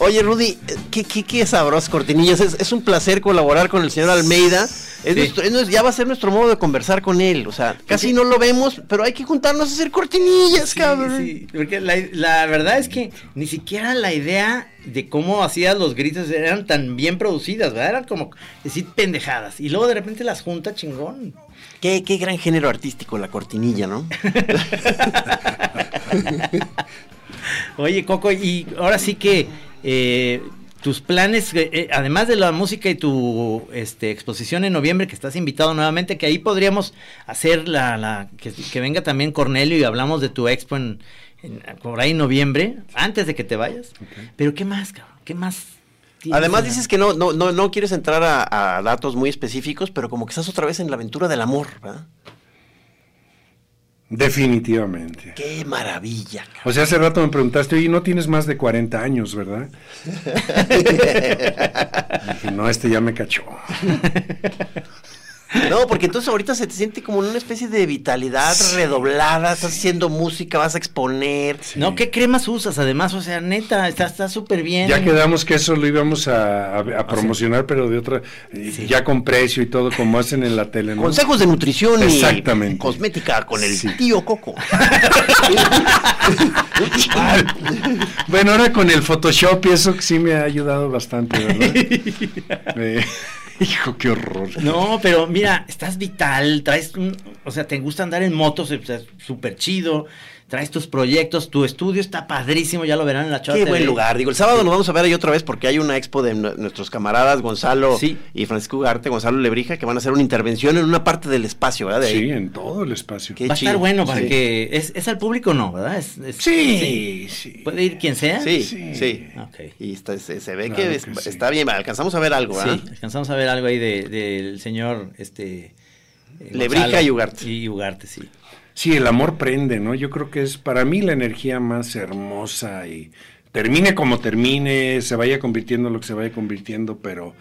Oye, Rudy, qué, qué, qué sabrosas cortinillas. Es, es un placer colaborar con el señor Almeida. Es nuestro- es ya va a ser nuestro modo de conversar con él. O sea, casi no lo vemos, pero hay que juntarnos a hacer cortinillas, cabrón. Porque la, la verdad es que ni siquiera la idea de cómo hacías los gritos eran tan bien producidas, ¿verdad? Eran como decir pendejadas. Y luego de repente las junta chingón. Qué, qué gran género artístico la cortinilla, ¿no? Oye, Coco, y ahora sí que eh, tus planes, eh, eh, además de la música y tu este, exposición en noviembre, que estás invitado nuevamente, que ahí podríamos hacer la, la que, que venga también Cornelio y hablamos de tu expo en, en- por ahí en noviembre, antes de que te vayas. Pero ¿qué más, cabrón? ¿Qué más? Tienes Además dices que no, no, no, no quieres entrar a, a datos muy específicos, pero como que estás otra vez en la aventura del amor, ¿verdad? Definitivamente. Qué maravilla. cabrón. O sea, hace rato me preguntaste, oye, no tienes más de 40 años, ¿verdad? Dije, no, este ya me cachó. No, porque entonces ahorita se te siente como en una especie de vitalidad redoblada, estás haciendo música, vas a exponer. No, ¿qué cremas usas? Además, o sea, neta, está está súper bien. Ya quedamos que eso lo íbamos a, a- a promocionar, pero de otra, ya con precio y todo, como hacen en la tele, ¿no? Consejos de nutrición Exactamente. y cosmética con el tío Coco. Bueno, ahora con el Photoshop y eso que sí me ha ayudado bastante, ¿verdad? Eh, hijo, qué horror. No, pero mira, estás vital, traes un, o sea, te gusta andar en motos, o sea, súper chido, traes tus proyectos, tu estudio está padrísimo, ya lo verán en la chora Qué TV. buen lugar. Digo, el sábado nos vamos a ver ahí otra vez porque hay una expo de nu- nuestros camaradas Gonzalo Sí. y Francisco Ugarte, Gonzalo Lebrija, que van a hacer una intervención en una parte del espacio, ¿verdad? De ahí. Sí, en todo el espacio. Qué Va a estar bueno para Sí. que es, es al público no, ¿verdad? Es- es- Sí, sí. ¿Puede ir quien sea? Sí, Sí. sí. Ok. Y está- se, se ve Claro que, que es- sí. está bien, alcanzamos a ver algo, ¿verdad? Sí, alcanzamos a ver algo ahí de- del señor este eh, Lebrija y Ugarte. Y Ugarte, sí. Sí, el amor prende, ¿no? Yo creo que es para mí la energía más hermosa y termine como termine, se vaya convirtiendo en lo que se vaya convirtiendo, pero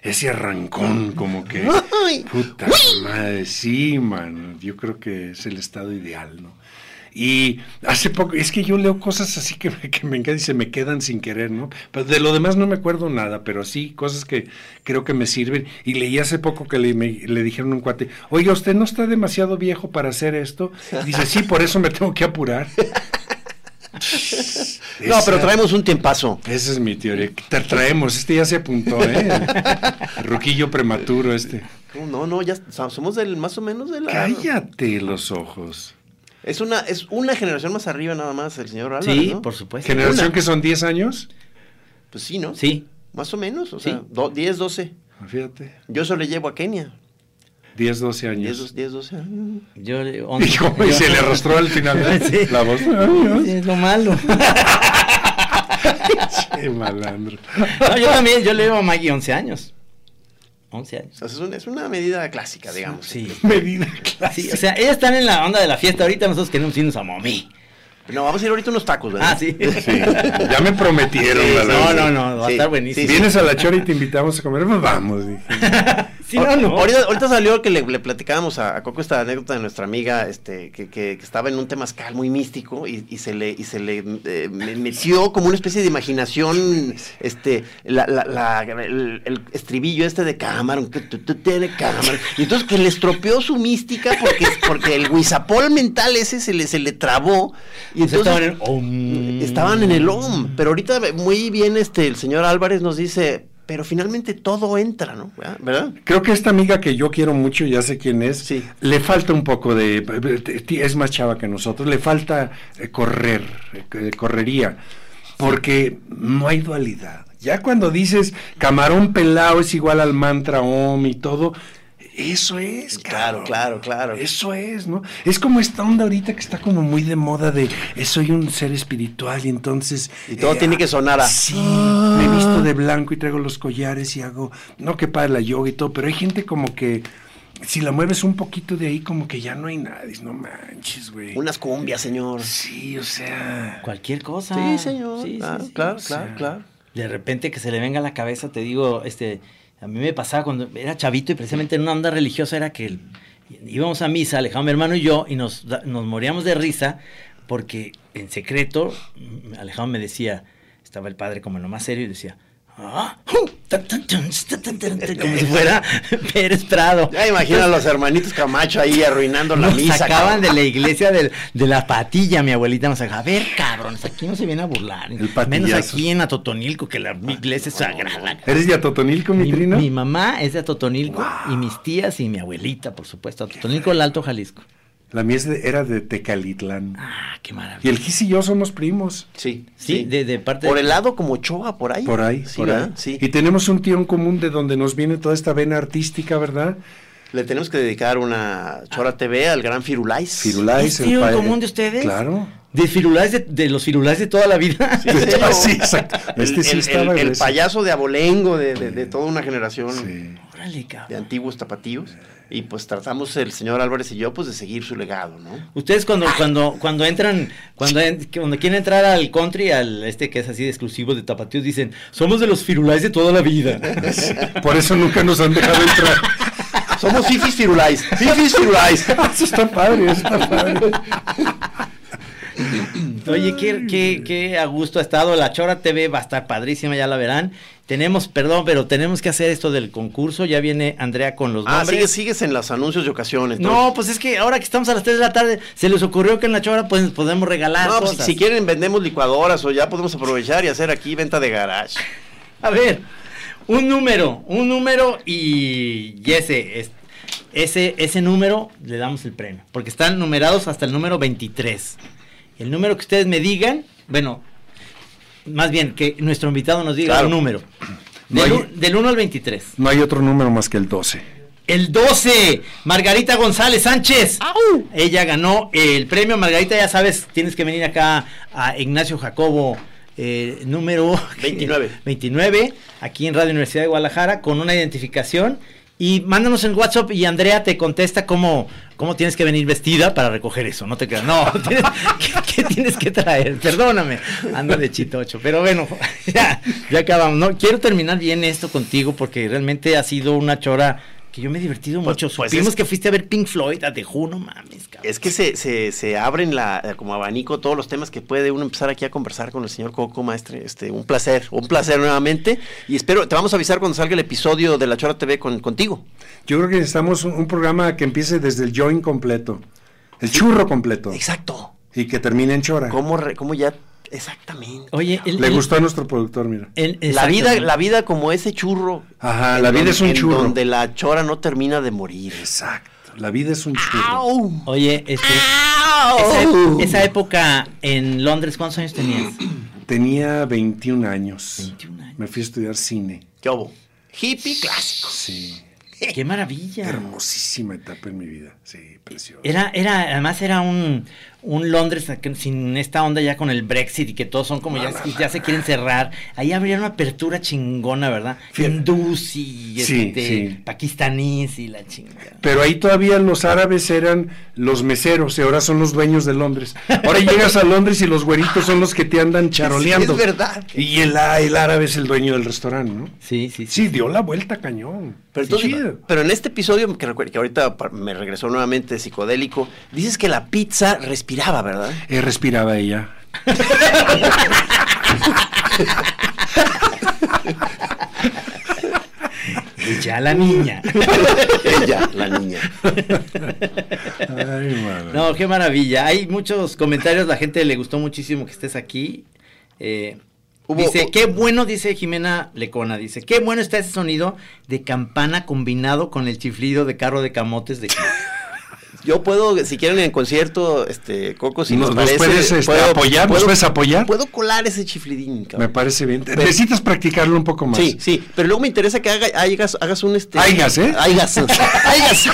ese arrancón como que... Puta madre, sí, man, yo creo que es el estado ideal, ¿no? Y hace poco, es que yo leo cosas así que me, que me encantan y se me quedan sin querer, ¿no? Pero de lo demás no me acuerdo nada, pero sí cosas que creo que me sirven. Y leí hace poco que le, me- le dijeron a un cuate, oiga, ¿usted no está demasiado viejo para hacer esto? Y dice, sí, por eso me tengo que apurar. No, pero traemos un tiempazo. Esa es mi teoría. Te traemos, este ya se apuntó, ¿eh? Ruquillo prematuro este. No, no, ya so- somos del más o menos de la. Cállate los ojos. Es una, es una generación más arriba nada más, el señor Álvarez, Sí, ¿no? por supuesto. ¿Generación Una. que son 10 años? Pues sí, ¿no? Sí. Más o menos, o Sí. sea, do- 10, 12. Fíjate. Yo eso le llevo a Kenia. 10, 12 10, años. 12, 10, 12 años. Yo le- once- Hijo, y se le arrastró al final. Sí. la voz. Sí, es lo malo. Qué malandro. No, yo también, yo le llevo a Maggie 11 años. 11 años. O sea, es, una, es una medida clásica, digamos. Sí. Medida Sí, clásica. o sea, ellas están en la onda de la fiesta. Ahorita nosotros queremos irnos a Momí. No, vamos a ir ahorita unos tacos, ¿verdad? Ah, sí. Sí, ya me prometieron. Sí, la No, verdad. no, no, va a estar buenísimo. sí, Vienes a la chora y te invitamos a comer, pues vamos. dije. Si no, no. Ahorita, ahorita salió que le, le platicábamos a, a Coco esta anécdota de nuestra amiga este, que, que- que estaba en un temazcal muy místico y, y se le, y se le eh, me- metió como una especie de imaginación este, la, la- la- el, el estribillo este de Camarón, que tú, tú tienes Camarón. Y entonces que le estropeó su mística porque, porque el guisapol mental ese se le, se le trabó. Y entonces, estaban en Om. Estaban en el OM, pero ahorita muy bien este el señor Álvarez nos dice, pero finalmente todo entra, ¿no? ¿Verdad? Creo que esta amiga que yo quiero mucho, ya sé quién es, Sí. le falta un poco de... Es más chava que nosotros, le falta eh, correr, eh, correría, porque no hay dualidad. Ya cuando dices camarón pelado es igual al mantra om y todo, eso es, Claro, claro, claro. Eso es, ¿no? Es como esta onda ahorita que está como muy de moda de eh, soy un ser espiritual y entonces... Y todo tiene que sonar a- Sí, me visto de blanco y traigo los collares y hago... No que para la yoga y todo, pero hay gente como que... Si la mueves un poquito de ahí, como que ya no hay nadie. No manches, güey. Unas cumbias, señor. Sí, o sea... Cualquier cosa. Sí, señor. Sí, sí, claro, sí. claro, o sea, claro, claro. De repente que se le venga a la cabeza, te digo, este, a mí me pasaba cuando era chavito y precisamente en una onda religiosa era que íbamos a misa, Alejandro, mi hermano y yo, y nos, nos moríamos de risa porque en secreto mm, Alejandro me decía, estaba el padre como en lo más serio y decía, "Ah, hu, tan, tan, tan, tan, tan, tan", como si fuera Pérez Prado. Ya imagina a los hermanitos Camacho ahí arruinando la Nos misa. sacaban cabrón. de la iglesia del- de, la patilla, mi abuelita nos sacaba. A ver, cabrones, aquí no se viene a burlar. Menos aquí en Atotonilco, que la iglesia es sagrada. ¿Eres de Atotonilco, mi, Mi, trino? mi mamá es de Atotonilco y mis tías y mi abuelita, por supuesto. Atotonilco, el Alto Jalisco. La mía es de- era de Tecalitlán. Ah, qué Y maravilla. el Gis y yo somos primos. Sí, Sí, de, de parte Por el lado como Choa, por ahí. Por ahí, Sí, por ¿verdad? ahí. Sí. Y tenemos un tío en común de donde nos viene toda esta vena artística, ¿verdad? Le tenemos que dedicar una Chora TV al gran Firulais. Firulais. ¿Es tío en común de ustedes? Claro. De firulais de, de los firulais de toda la vida. Sí, exacto. El, Este sí el- estaba el- el payaso de abolengo de, de- de toda una generación Sí. Órale, de cabrón. antiguos tapatíos. Y pues tratamos el señor Álvarez y yo pues de seguir su legado, ¿no? Ustedes cuando, cuando, cuando entran, cuando, en- cuando quieren entrar al country, al este que es así de exclusivo de tapatíos, dicen, somos de los firulais de toda la vida. Por eso nunca nos han dejado entrar. Somos Fifis Firulais. Fifis Firulais. eso está padre, eso está padre. Oye, qué, qué, qué a gusto ha estado. La Chora TV va a estar padrísima, ya la verán. Tenemos, perdón, pero tenemos que hacer esto del concurso. Ya viene Andrea con los Ah, nombres. sigues, sigues en los anuncios de ocasiones. No, pues es que ahora que estamos a las 3 de la tarde, se les ocurrió que en la Chora pues, podemos regalar No, pues, cosas. si quieren vendemos licuadoras o ya podemos aprovechar y hacer aquí venta de garage. A ver, un número, un número y, y ese, es- ese, ese número le damos el premio. Porque están numerados hasta el número 23. El número que ustedes me digan, bueno, más bien que nuestro invitado nos diga Claro. un número. No Del, hay- u- del 1 al 23. No hay otro número más que el 12. El 12, Margarita González Sánchez. Ella ganó el premio. Margarita, ya sabes, tienes que venir acá a Ignacio Jacobo, eh, número 29. 29, aquí en Radio Universidad de Guadalajara, con una identificación. Y mándanos en WhatsApp y Andrea te contesta cómo, cómo tienes que venir vestida para recoger eso. No te creas. No, tienes- ¿qué, qué tienes que traer? Perdóname. Ando de chitocho. Pero bueno, ya, ya acabamos. No, quiero terminar bien esto contigo porque realmente ha sido una chora que yo me he divertido Pues- mucho. pues Supimos es- que fuiste a ver Pink Floyd a The Who, no mames, cabrón. Es que se, se, se abren la, eh, como abanico todos los temas que puede uno empezar aquí a conversar con el señor Coco, maestre. Este, un placer, un placer nuevamente. Y espero, te vamos a avisar cuando salga el episodio de La Chora TV con, contigo. Yo creo que necesitamos un, un programa que empiece desde el join completo. El churro completo. Exacto. Y que termine en chora. ¿Cómo, re- cómo ya? Exactamente. Oye, el- Le el- gustó a nuestro productor, mira. el- La vida, la vida como ese churro. Ajá, la vida donde- es un en churro. Donde la chora no termina de morir. Exacto. La vida es un churro. ¡Au! Oye, este, esa, época en Londres, ¿cuántos años tenías? Tenía 21 años. 21 años. Me fui a estudiar cine. ¿Qué hubo? Hippie clásico. Sí. Qué maravilla. Hermosísima etapa en mi vida. Sí, Era, era, además era un, un Londres sin esta onda ya con el Brexit y que todos son como ya, ya se quieren cerrar. Ahí habría una apertura chingona, ¿verdad? Hindús y Sí, este, sí. pakistaníes y la chingada. Pero ahí todavía los árabes eran los meseros y ahora son los dueños de Londres. Ahora llegas a Londres y los güeritos son los que te andan charoleando. Sí, es verdad. Y el, el árabe es el dueño del restaurante, ¿no? Sí, sí, sí. Sí, dio la vuelta cañón. Pero entonces, Sí, Pero en este episodio, que, recuer- que ahorita me regresó nuevamente psicodélico, dices que la pizza respiraba, ¿verdad? Eh, respiraba ella. Ya la niña. Ella, la niña. Ay, madre. No, qué maravilla. Hay muchos comentarios, la gente le gustó muchísimo que estés aquí. Eh, Hubo- dice, qué bueno, dice Jimena Lecona, dice, qué bueno está ese sonido de campana combinado con el chiflido de carro de camotes de Yo puedo, si quieren en concierto, este, Coco, si ¿Nos- nos, parece, puedes, este, apoyar? ¿Nos puedes apoyar? Puedo colar ese chiflidín, cabrón. Me parece bien. Necesitas practicarlo un poco más. Sí, sí, pero luego me interesa que haga, hagas, hagas un este. Haigas, ¿eh? Haigas. Haigas.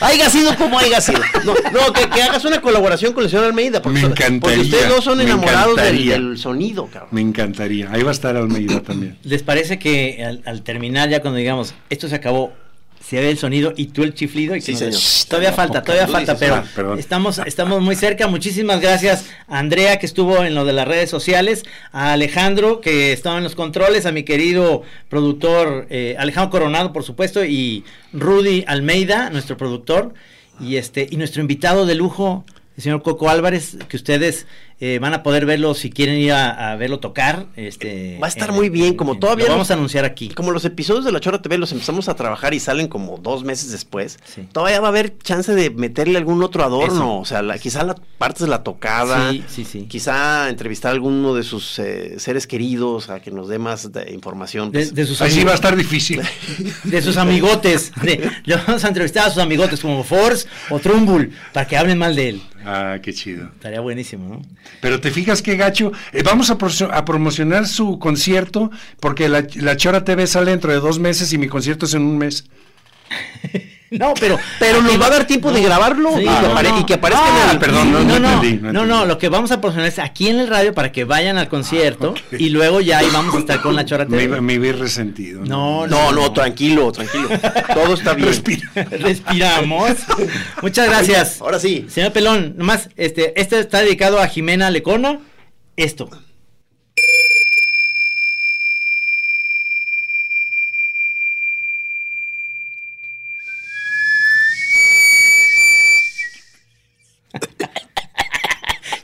Haigas sido como haigas sido. No, no que, que hagas una colaboración con el señor Almeida. Porque, Me encantaría, porque ustedes dos son enamorados del, del sonido, cabrón. Me encantaría. Ahí va a estar Almeida también. ¿Les parece que al, al terminar ya cuando digamos, esto se acabó, se ve el sonido y tú el chiflido? Y Sí, señor. Shh, Todavía falta, todavía falta, dices, pero perdón. estamos, estamos muy cerca. Muchísimas gracias a Andrea que estuvo en lo de las redes sociales, a Alejandro que estaba en los controles, a mi querido productor eh, Alejandro Coronado, por supuesto, y Rudy Almeida, nuestro productor, y este, y nuestro invitado de lujo, el señor Coco Álvarez, que ustedes eh, van a poder verlo si quieren ir a, a verlo tocar. Este, Va a estar en- muy bien, como en- todavía Lo vamos a anunciar aquí. Como los episodios de La Chora TV los empezamos a trabajar y salen como dos meses después, Sí. todavía va a haber chance de meterle algún otro adorno. Eso. O sea, la- quizá las partes de la tocada. Sí, sí, sí. Quizá entrevistar a alguno de sus eh, seres queridos a que nos dé más de información. De, pues. de sus Ahí sí amigos- va a estar difícil. de sus amigotes. De, le vamos a entrevistar a sus amigotes como Force o Trumbull para que hablen mal de él. Ah, qué chido. Estaría buenísimo, ¿no? Pero te fijas qué gacho. Eh, vamos a, pro- a promocionar su concierto porque la, la Chora TV sale dentro de dos meses y mi concierto es en un mes. No, pero. Pero nos va a dar tiempo de grabarlo Sí, y, que apare- no. y que aparezca Ah, en el... perdón, no, No, no entendí, no, no lo que vamos a promocionar es aquí en el radio para que vayan al concierto y luego ya ahí vamos a estar con la Chora Me, TV. iba- me iba resentido. No, No, no, tranquilo, tranquilo. Todo está bien. Respira. Respiramos. Muchas gracias. Ahora sí. Señor Pelón, nomás, este, este está dedicado a Jimena Lecona. Esto.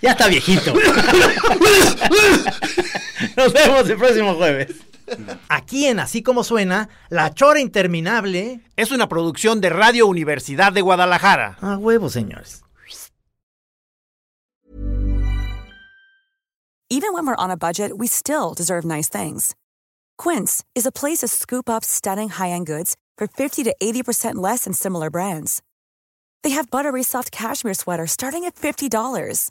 Ya está viejito. Nos vemos el próximo jueves. Aquí en Así Como Suena, La Chora Interminable es una producción de Radio Universidad de Guadalajara. A huevo, señores. Even when we're on a budget, we still deserve nice things. Quince is a place to scoop up stunning high-end goods for 50 to 80% less than similar brands. They have buttery soft cashmere sweaters starting at $50,